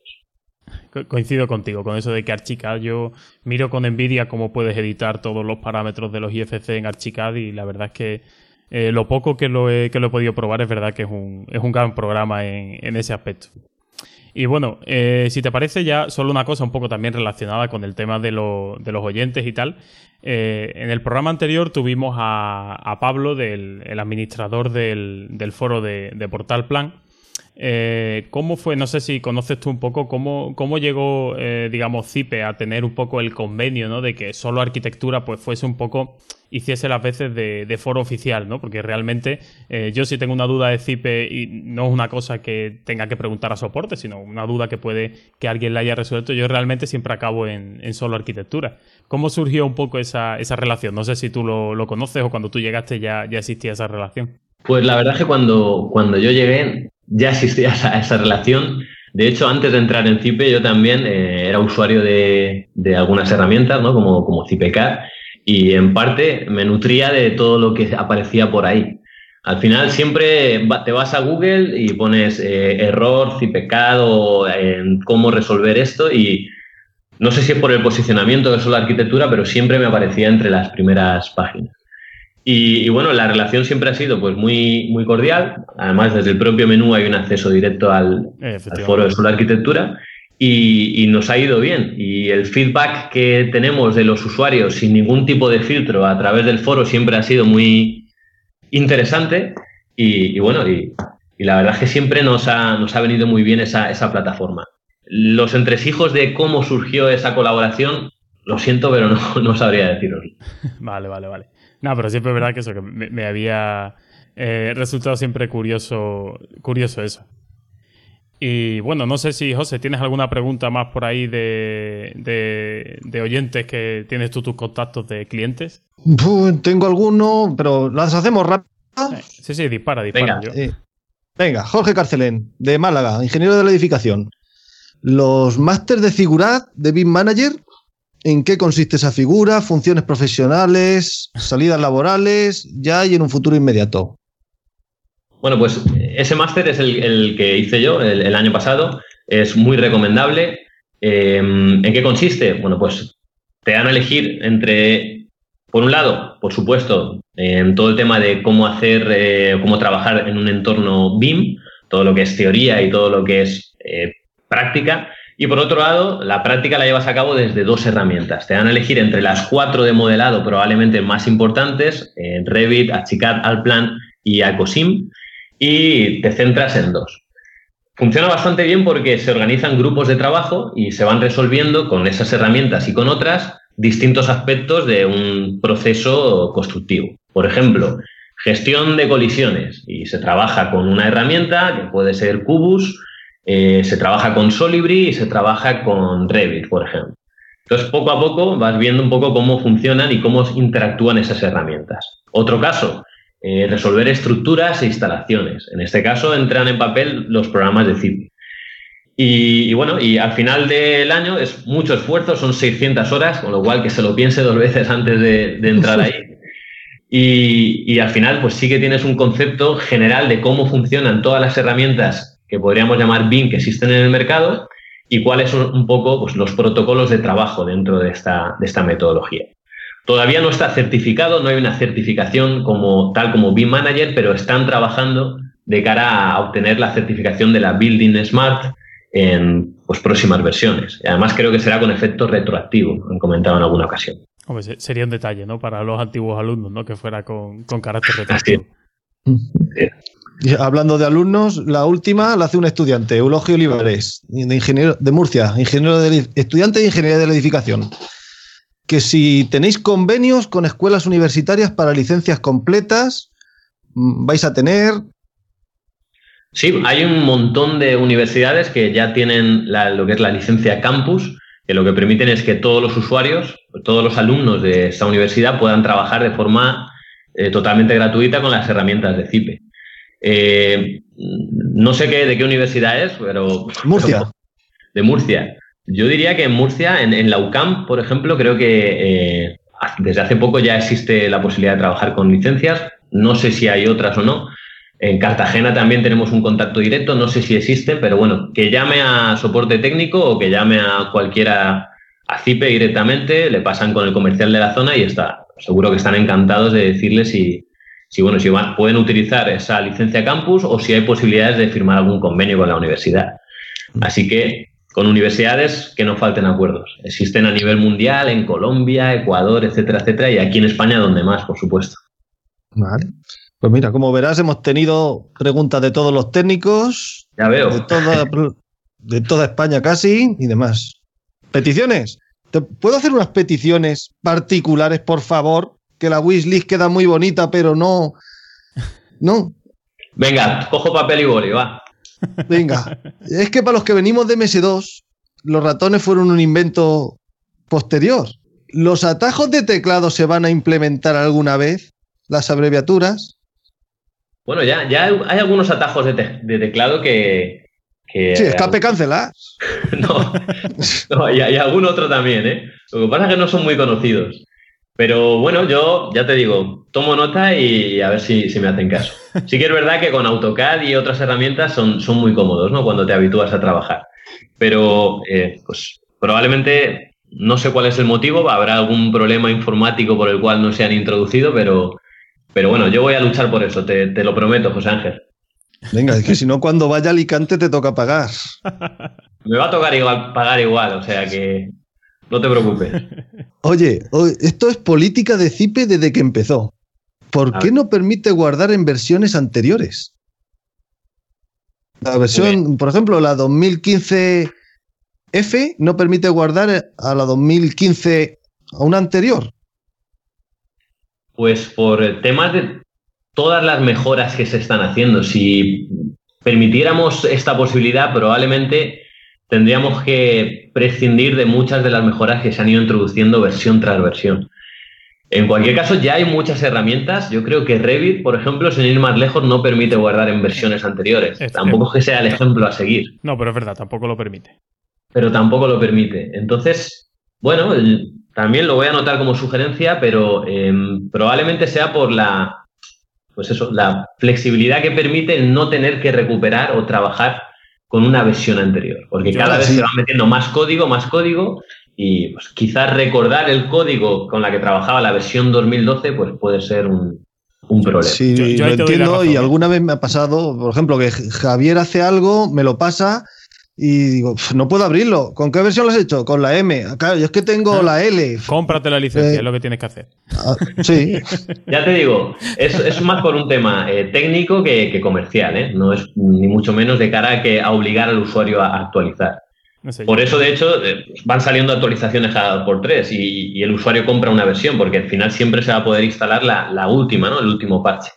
coincido contigo con eso de que Archicad yo miro con envidia cómo puedes editar todos los parámetros de los IFC en Archicad y la verdad es que eh, lo poco que lo, he, que lo he podido probar es verdad que es un, es un gran programa en, ese aspecto. Y bueno, eh, si te parece ya solo una cosa un poco también relacionada con el tema de, los oyentes y tal. Eh, en el programa anterior tuvimos a, Pablo, del, el administrador del, foro de, de Portal Plan, eh, ¿Cómo fue? No sé si conoces tú un poco cómo, cómo llegó, eh, digamos, CIPE a tener un poco el convenio, ¿no? De que solo arquitectura pues fuese un poco, hiciese las veces de, foro oficial, ¿no? Porque realmente eh, yo si tengo una duda de CIPE y no es una cosa que tenga que preguntar a soporte, sino una duda que puede que alguien la haya resuelto, yo realmente siempre acabo en, solo arquitectura. ¿Cómo surgió un poco esa, esa relación? No sé si tú lo, lo, conoces o cuando tú llegaste ya, ya existía esa relación. Pues la verdad es que cuando, cuando yo llegué ya existía esa, relación. De hecho, antes de entrar en Cipe, yo también eh, era usuario de, algunas herramientas, ¿no? como, como Cipecar, y en parte me nutría de todo lo que aparecía por ahí. Al final siempre te vas a Google y pones eh, error, Cipecad o cómo resolver esto y no sé si es por el posicionamiento de la arquitectura, pero siempre me aparecía entre las primeras páginas. Y, bueno, la relación siempre ha sido pues muy, muy cordial. Además, desde el propio menú hay un acceso directo al, foro de Solar Arquitectura y, nos ha ido bien. Y el feedback que tenemos de los usuarios sin ningún tipo de filtro a través del foro siempre ha sido muy interesante. Y, bueno, y, la verdad es que siempre nos ha, nos ha venido muy bien esa, esa plataforma. Los entresijos de cómo surgió esa colaboración, lo siento, pero no, no sabría decirlo. Vale, vale, vale. No, pero siempre es verdad que eso, que me, había eh, resultado siempre curioso, curioso eso. Y bueno, no sé si, José, ¿tienes alguna pregunta más por ahí de, de, oyentes que tienes tú tus contactos de clientes? tengo alguno, pero las hacemos rápido. Sí, sí, dispara, dispara. Venga, Venga, Jorge Carcelén, de Málaga, ingeniero de la edificación. Los másteres de figurat de BIM Manager en qué consiste esa figura, funciones profesionales, salidas laborales, ya y en un futuro inmediato. Bueno, pues ese máster es el, que hice yo el, año pasado. Es muy recomendable. Em, ¿En qué consiste? Bueno, pues te dan a elegir entre, por un lado, por supuesto, en todo el tema de cómo hacer, eh, cómo trabajar en un entorno BIM, todo lo que es teoría y todo lo que es eh, práctica, y por otro lado, la práctica la llevas a cabo desde dos herramientas. Te dan a elegir entre las cuatro de modelado probablemente más importantes, en Revit, Archicad, Alplan y Acosim, y te centras en dos. Funciona bastante bien porque se organizan grupos de trabajo y se van resolviendo con esas herramientas y con otras distintos aspectos de un proceso constructivo. Por ejemplo, gestión de colisiones y se trabaja con una herramienta que puede ser Cubus eh, se trabaja con Solibri y se trabaja con Revit, por ejemplo. Entonces, poco a poco vas viendo un poco cómo funcionan y cómo interactúan esas herramientas. Otro caso, eh, resolver estructuras e instalaciones. En este caso entran en papel los programas de CIP. Y, bueno, y al final del año es mucho esfuerzo, son 600 horas, con lo cual que se lo piense dos veces antes de, entrar ahí. Y, y, al final, pues sí que tienes un concepto general de cómo funcionan todas las herramientas que podríamos llamar BIM que existen en el mercado y cuáles son un poco pues, los protocolos de trabajo dentro de esta, de esta metodología. Todavía no está certificado, no hay una certificación como tal como BIM Manager, pero están trabajando de cara a obtener la certificación de la Building Smart en pues, próximas versiones. Y además creo que será con efecto retroactivo, han comentado en alguna ocasión. sería un detalle, ¿no? Para los antiguos alumnos, ¿no? Que fuera con, con carácter retroactivo. Hablando de alumnos, la última la hace un estudiante, Eulogio Olivares, de, ingeniero, de Murcia, ingeniero de, estudiante de Ingeniería de la Edificación. Que si tenéis convenios con escuelas universitarias para licencias completas, vais a tener? Sí, hay un montón de universidades que ya tienen lo que es la licencia campus, que lo que permiten es que todos los usuarios, todos los alumnos de esta universidad puedan trabajar de forma eh, totalmente gratuita con las herramientas de CIPE. Eh, no sé qué, de qué universidad es, pero... Murcia. de Murcia. Yo diría que en Murcia, en, la UCAM, por ejemplo, creo que eh, desde hace poco ya existe la posibilidad de trabajar con licencias. No sé si hay otras o no. En Cartagena también tenemos un contacto directo, no sé si existe, pero bueno, que llame a soporte técnico o que llame a cualquiera a CIPE directamente, le pasan con el comercial de la zona y está. Seguro que están encantados de decirles si, si, bueno, si pueden utilizar esa licencia campus o si hay posibilidades de firmar algún convenio con la universidad. Así que con universidades que no falten acuerdos. Existen a nivel mundial, en Colombia, Ecuador, etcétera, etcétera, y aquí en España donde más, por supuesto. Vale. Pues mira, como verás, hemos tenido preguntas de todos los técnicos. Ya veo. De toda, de toda España casi y demás. ¿Peticiones? ¿Te ¿Puedo hacer unas peticiones particulares, por favor? Que la wishlist queda muy bonita, pero no. No. Venga, cojo papel y boli, va. Venga. Es que para los que venimos de MS2, los ratones fueron un invento posterior. ¿Los atajos de teclado se van a implementar alguna vez? ¿Las abreviaturas? Bueno, ya, ya hay algunos atajos de, teclado que, sí, escape cancelar. no, no y, hay algún otro también, ¿eh? Lo que pasa es que no son muy conocidos. Pero bueno, yo ya te digo, tomo nota y a ver si, me hacen caso. Sí que es verdad que con AutoCAD y otras herramientas son, son muy cómodos, ¿no? Cuando te habitúas a trabajar. Pero, eh, pues probablemente, no sé cuál es el motivo, habrá algún problema informático por el cual no se han introducido, pero pero bueno, yo voy a luchar por eso, te, lo prometo, José Ángel. Venga, es que si no, cuando vaya a Alicante te toca pagar. Me va a tocar igual, pagar igual, o sea que no te preocupes. Oye, esto es política de CIPE desde que empezó. ¿Por qué no permite guardar en versiones anteriores? La versión, por ejemplo, la 2015F no permite guardar a la 2015 a una anterior. Pues por temas de todas las mejoras que se están haciendo. Si permitiéramos esta posibilidad, probablemente tendríamos que prescindir de muchas de las mejoras que se han ido introduciendo versión tras versión. En cualquier caso, ya hay muchas herramientas. Yo creo que Revit, por ejemplo, sin ir más lejos, no permite guardar en versiones anteriores. tampoco es que sea el ejemplo a seguir. No, pero es verdad, tampoco lo permite. Pero tampoco lo permite. Entonces, bueno, también lo voy a anotar como sugerencia, pero em, probablemente sea por la, pues eso, la flexibilidad que permite no tener que recuperar o trabajar con una versión anterior. Porque cada vez se va metiendo más código, más código, y pues, quizás recordar el código con la que trabajaba la versión 2012 pues puede ser un, problema. Sí, yo, lo entiendo y ¿eh? alguna vez me ha pasado, por ejemplo, que Javier hace algo, me lo pasa y digo, no puedo abrirlo. ¿Con qué versión lo has hecho? Con la M. Claro, yo es que tengo ah. la L. Cómprate la licencia, eh, es lo que tienes que hacer. Ah, sí. ya te digo, es, más por un tema eh, técnico que, comercial, ¿eh? No es ni mucho menos de cara a, que, a obligar al usuario a actualizar. por eso, de hecho, van saliendo actualizaciones cada por tres y, el usuario compra una versión, porque al final siempre se va a poder instalar la, la última, ¿no? El último parche.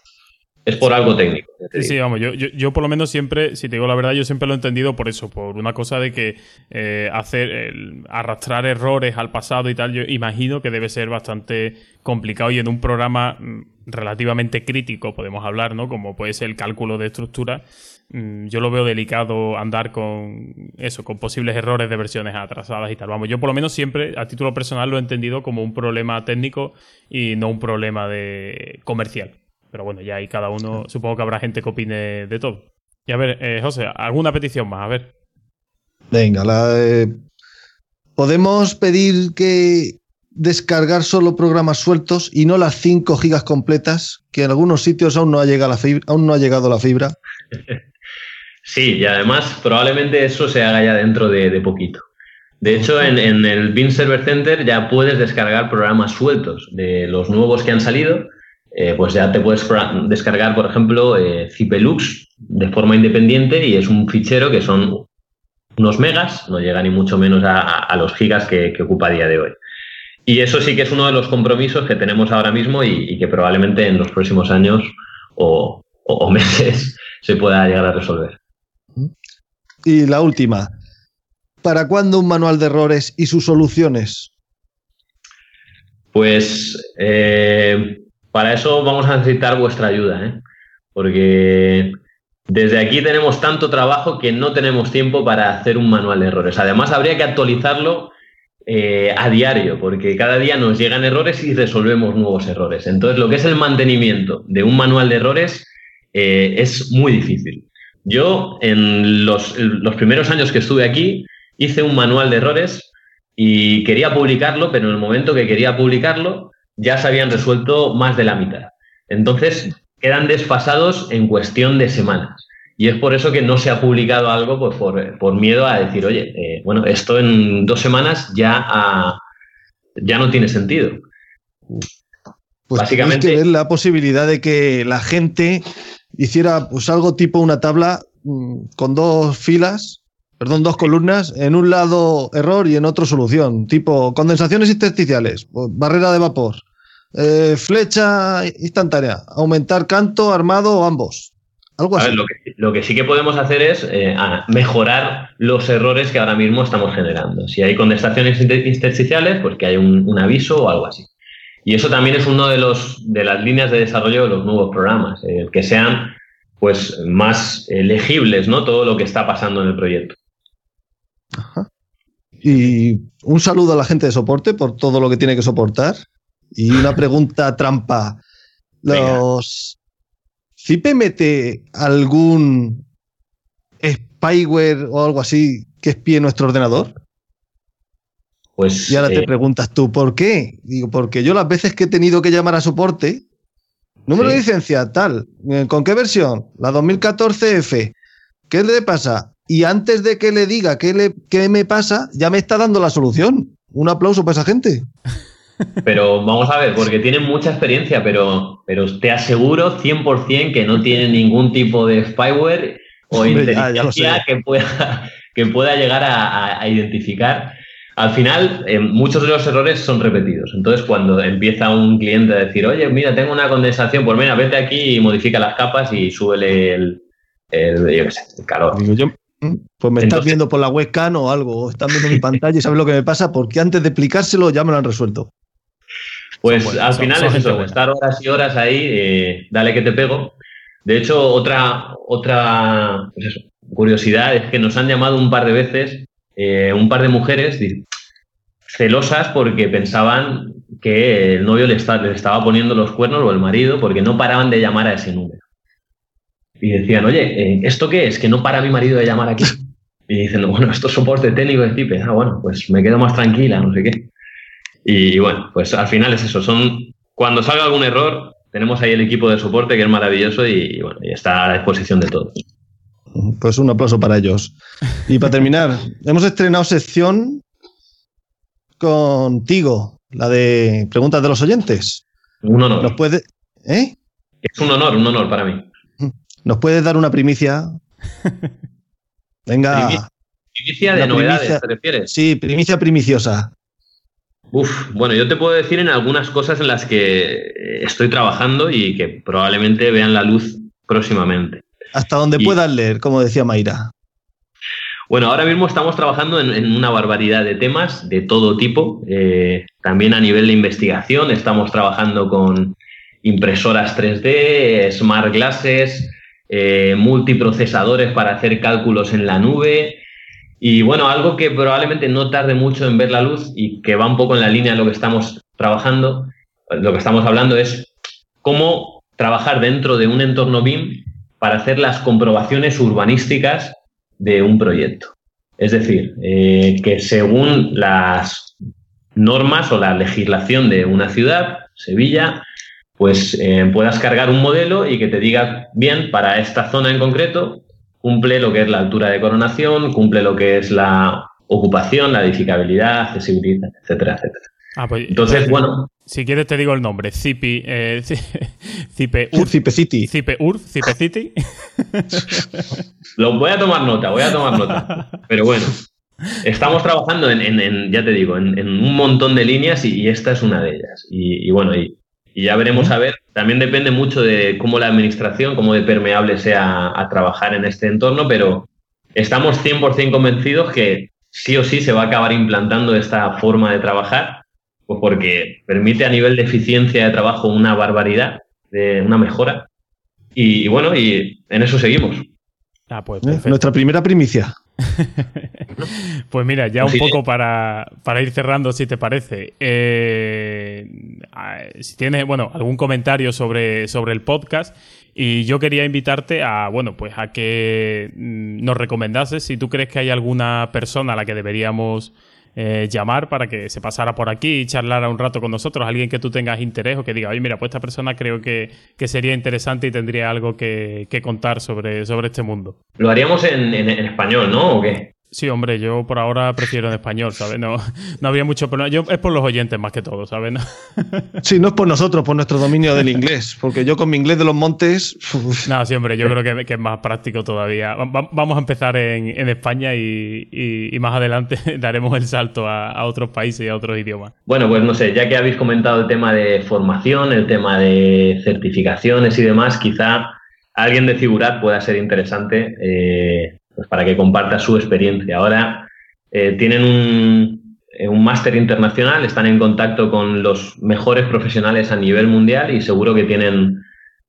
Es por algo técnico. Sí, vamos, yo, yo, por lo menos siempre, si te digo la verdad, yo siempre lo he entendido por eso, por una cosa de que eh, hacer, arrastrar errores al pasado y tal, yo imagino que debe ser bastante complicado y en un programa mm, relativamente crítico, podemos hablar, ¿no? Como puede ser el cálculo de estructura, mm, yo lo veo delicado andar con eso, con posibles errores de versiones atrasadas y tal. Vamos, yo por lo menos siempre, a título personal, lo he entendido como un problema técnico y no un problema de comercial. Pero bueno, ya ahí cada uno, supongo que habrá gente que opine de todo. Y a ver, eh, José, ¿alguna petición más? A ver. Venga, la, podemos pedir que descargar solo programas sueltos y no las 5 gigas completas, que en algunos sitios aún no ha llegado la fibra. Aún no ha llegado la fibra. Sí, y además probablemente eso se haga ya dentro de, poquito. De hecho, en, en, el BIM Server Center ya puedes descargar programas sueltos de los nuevos que han salido eh, pues ya te puedes descargar, por ejemplo, eh, Cipelux de forma independiente y es un fichero que son unos megas, no llega ni mucho menos a, los gigas que, ocupa a día de hoy. Y eso sí que es uno de los compromisos que tenemos ahora mismo y, que probablemente en los próximos años o, meses se pueda llegar a resolver. Y la última, ¿para cuándo un manual de errores y sus soluciones? Pues eh, para eso vamos a necesitar vuestra ayuda, ¿eh? porque desde aquí tenemos tanto trabajo que no tenemos tiempo para hacer un manual de errores. Además, habría que actualizarlo eh, a diario, porque cada día nos llegan errores y resolvemos nuevos errores. Entonces, lo que es el mantenimiento de un manual de errores eh, es muy difícil. Yo, en los, primeros años que estuve aquí, hice un manual de errores y quería publicarlo, pero en el momento que quería publicarlo, ya se habían resuelto más de la mitad. Entonces, quedan desfasados en cuestión de semanas. Y es por eso que no se ha publicado algo pues, por, miedo a decir, oye, eh, bueno, esto en dos semanas ya, ya no tiene sentido. Pues Básicamente. que ver la posibilidad de que la gente hiciera pues algo tipo una tabla mm, con dos filas, perdón, dos columnas, en un lado error y en otro solución, tipo condensaciones intersticiales, barrera de vapor, eh, flecha instantánea, aumentar canto, armado o ambos lo, que, sí que podemos hacer es eh, mejorar los errores que ahora mismo estamos generando. Si hay contestaciones intersticiales, pues que hay un, aviso o algo así. Y eso también es uno de los de las líneas de desarrollo de los nuevos programas, eh, que sean pues más legibles, ¿no? Todo lo que está pasando en el proyecto. Y un saludo a la gente de soporte por todo lo que tiene que soportar. Y una pregunta trampa. Los, ¿Cipe mete algún spyware o algo así que espíe nuestro ordenador? Pues. Y ahora te eh, preguntas tú, ¿por qué? Digo, porque yo las veces que he tenido que llamar a soporte, número de licencia, tal, eh, ¿con qué versión? La 2014F. ¿Qué le pasa? Y antes de que le diga qué, le, qué me pasa, ya me está dando la solución. Un aplauso para esa gente. Pero vamos a ver, porque tienen mucha experiencia, pero, pero te aseguro 100% que no tienen ningún tipo de spyware o inteligencia que, pueda, que pueda llegar a, identificar. Al final, eh, muchos de los errores son repetidos. Entonces, cuando empieza un cliente a decir, oye, mira, tengo una condensación, pues mira, vete aquí y modifica las capas y súbele el, yo qué sé, el calor. Mm, pues me estás viendo por la webcam o algo, o están viendo mi pantalla y sabes lo que me pasa, porque antes de explicárselo ya me lo han resuelto. Pues al final es eso, estar horas y horas ahí, eh, dale que te pego. De hecho, otra, otra pues curiosidad es que nos han llamado un par de veces eh, un par de mujeres celosas porque pensaban que el novio le, le, estaba poniendo los cuernos o el marido porque no paraban de llamar a ese número. Y decían, oye, eh, ¿esto qué es? Que no para mi marido de llamar aquí. Y dicen, bueno, esto es soporte técnico de Cipe. Ah, bueno, pues me quedo más tranquila, no sé qué. Y, bueno, pues al final es eso. Son cuando salga algún error, tenemos ahí el equipo de soporte que es maravilloso y, bueno, y está a disposición de todos. Pues un aplauso para ellos. Y para terminar, hemos estrenado sección contigo, la de preguntas de los oyentes. Un honor. ¿Nos puede, ¿eh? Es un honor, un honor para mí. ¿Nos puedes dar una primicia? Venga. Primicia de novedades, ¿te refieres? Sí, primicia primiciosa. Uf, bueno, yo te puedo decir en algunas cosas en las que eh, estoy trabajando y que probablemente vean la luz próximamente. Hasta donde puedas leer, como decía Mayra. Bueno, ahora mismo estamos trabajando en, una barbaridad de temas de todo tipo. Eh, también a nivel de investigación estamos trabajando con impresoras 3D, smart glasses, eh, multiprocesadores para hacer cálculos en la nube, y bueno, algo que probablemente no tarde mucho en ver la luz y que va un poco en la línea de lo que estamos trabajando, lo que estamos hablando es cómo trabajar dentro de un entorno BIM para hacer las comprobaciones urbanísticas de un proyecto. Es decir, eh, que según las normas o la legislación de una ciudad, Sevilla, pues eh, puedas cargar un modelo y que te diga, bien, para esta zona en concreto, cumple lo que es la altura de coronación, cumple lo que es la ocupación, la edificabilidad, accesibilidad, etcétera, etcétera. Ah, pues, Entonces, bueno. Si quieres te digo el nombre, Zipi, eh, Cipe Ur, Cipe City. Cipe Ur, Cipe City. Lo voy a tomar nota, voy a tomar nota. Pero bueno, estamos trabajando en, ya te digo, en, un montón de líneas y, esta es una de ellas. Y, bueno, y, y ya veremos a ver. También depende mucho de cómo la administración, cómo de permeable sea a trabajar en este entorno, pero estamos 100% convencidos que sí o sí se va a acabar implantando esta forma de trabajar, pues porque permite a nivel de eficiencia de trabajo una barbaridad, de una mejora. Y, bueno, y en eso seguimos. Ah, pues ¿Eh? Nuestra primera primicia. pues mira, ya un poco para, ir cerrando, si te parece. Eh, si tienes, bueno, algún comentario sobre, sobre el podcast. Y yo quería invitarte a, bueno, pues a que mm, nos recomendases si tú crees que hay alguna persona a la que deberíamos eh, llamar para que se pasara por aquí y charlara un rato con nosotros, alguien que tú tengas interés o que diga, oye, mira, pues esta persona creo que, sería interesante y tendría algo que, contar sobre, sobre este mundo. Lo haríamos en, en, en español, ¿no? ¿O qué? Sí, hombre, yo por ahora prefiero en español, ¿sabes? No, no había mucho problema. Yo, es por los oyentes más que todo, ¿sabes? Sí, no es por nosotros, por nuestro dominio del inglés, porque yo con mi inglés de los montes... No, sí, hombre, yo creo que, es más práctico todavía. vamos a empezar en, España y, más adelante daremos el salto a, otros países y a otros idiomas. Bueno, pues no sé, ya que habéis comentado el tema de formación, el tema de certificaciones y demás, quizá alguien de Figurat pueda ser interesante. Eh, pues para que comparta su experiencia. Ahora eh, tienen un, eh, un máster internacional, están en contacto con los mejores profesionales a nivel mundial y seguro que tienen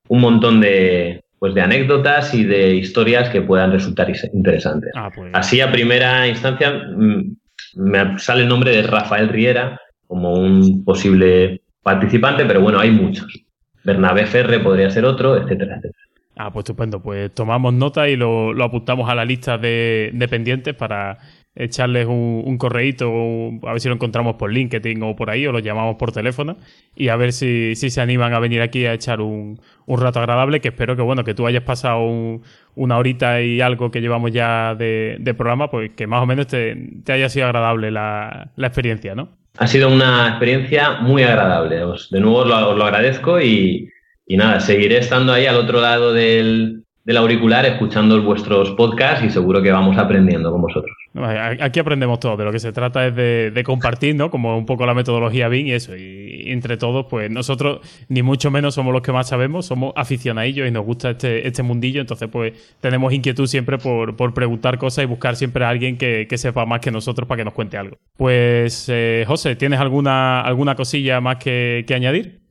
un montón de, pues de anécdotas y de historias que puedan resultar interesantes. Ah, pues. Así, a primera instancia, mm, me sale el nombre de Rafael Riera como un posible participante, pero bueno, hay muchos. Bernabé Ferre podría ser otro, etcétera, etcétera. Ah, pues estupendo. Pues tomamos nota y lo, apuntamos a la lista de, pendientes para echarles un, un correíto, a ver si lo encontramos por LinkedIn o por ahí, o lo llamamos por teléfono, y a ver si, se animan a venir aquí a echar un, rato agradable, que espero que bueno, que tú hayas pasado una horita y algo que llevamos ya de, programa, pues que más o menos te, haya sido agradable la, experiencia, ¿no? Ha sido una experiencia muy agradable. de nuevo os lo agradezco y, y nada, seguiré estando ahí al otro lado del, auricular escuchando vuestros podcasts y seguro que vamos aprendiendo con vosotros. Aquí aprendemos todo, de lo que se trata es de, compartir, ¿no? Como un poco la metodología BIM y eso. Y, entre todos, pues nosotros ni mucho menos somos los que más sabemos, somos aficionadillos y nos gusta este, este mundillo, entonces pues tenemos inquietud siempre por, preguntar cosas y buscar siempre a alguien que, sepa más que nosotros para que nos cuente algo. Pues eh, José, ¿tienes alguna, alguna cosilla más que añadir?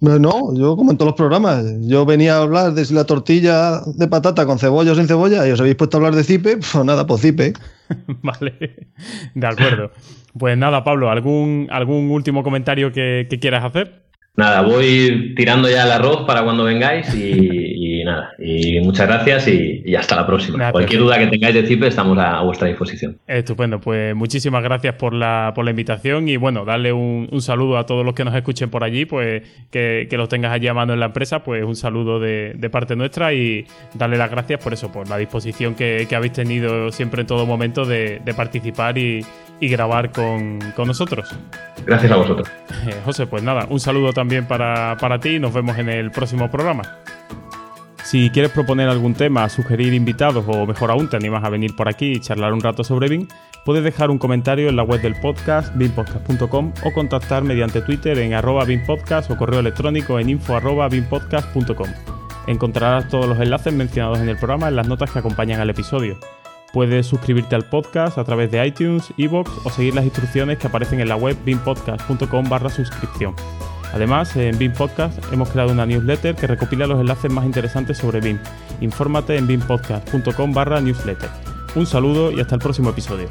No, no, yo como en todos los programas, yo venía a hablar de si la tortilla de patata con cebolla o sin cebolla y os habéis puesto a hablar de cipe, pues nada, pues cipe. vale, de acuerdo. Pues nada, Pablo, ¿algún, algún último comentario que, que quieras hacer? Nada, voy tirando ya el arroz para cuando vengáis y, nada, y muchas gracias y, hasta la próxima. Cualquier duda que tengáis de CIPE estamos a, vuestra disposición. Estupendo, pues muchísimas gracias por la, por la invitación y bueno, darle un, saludo a todos los que nos escuchen por allí, pues que, que los tengas allí a mano en la empresa, pues un saludo de, parte nuestra y darle las gracias por eso, por la disposición que, habéis tenido siempre en todo momento de, participar y, grabar con, nosotros. Gracias a vosotros. Eh, José, pues nada, un saludo también para, para ti y nos vemos en el próximo programa. Si quieres proponer algún tema, sugerir invitados o mejor aún te animas a venir por aquí y charlar un rato sobre BIM, puedes dejar un comentario en la web del podcast, bimpodcast.com o contactar mediante Twitter en arroba bimpodcast o correo electrónico en info arroba Encontrarás todos los enlaces mencionados en el programa en las notas que acompañan al episodio. Puedes suscribirte al podcast a través de iTunes, iVoox o seguir las instrucciones que aparecen en la web bimpodcast.com barra suscripción. Además, en BIM Podcast hemos creado una newsletter que recopila los enlaces más interesantes sobre BIM. Infórmate en bimpodcast.com barra newsletter. Un saludo y hasta el próximo episodio.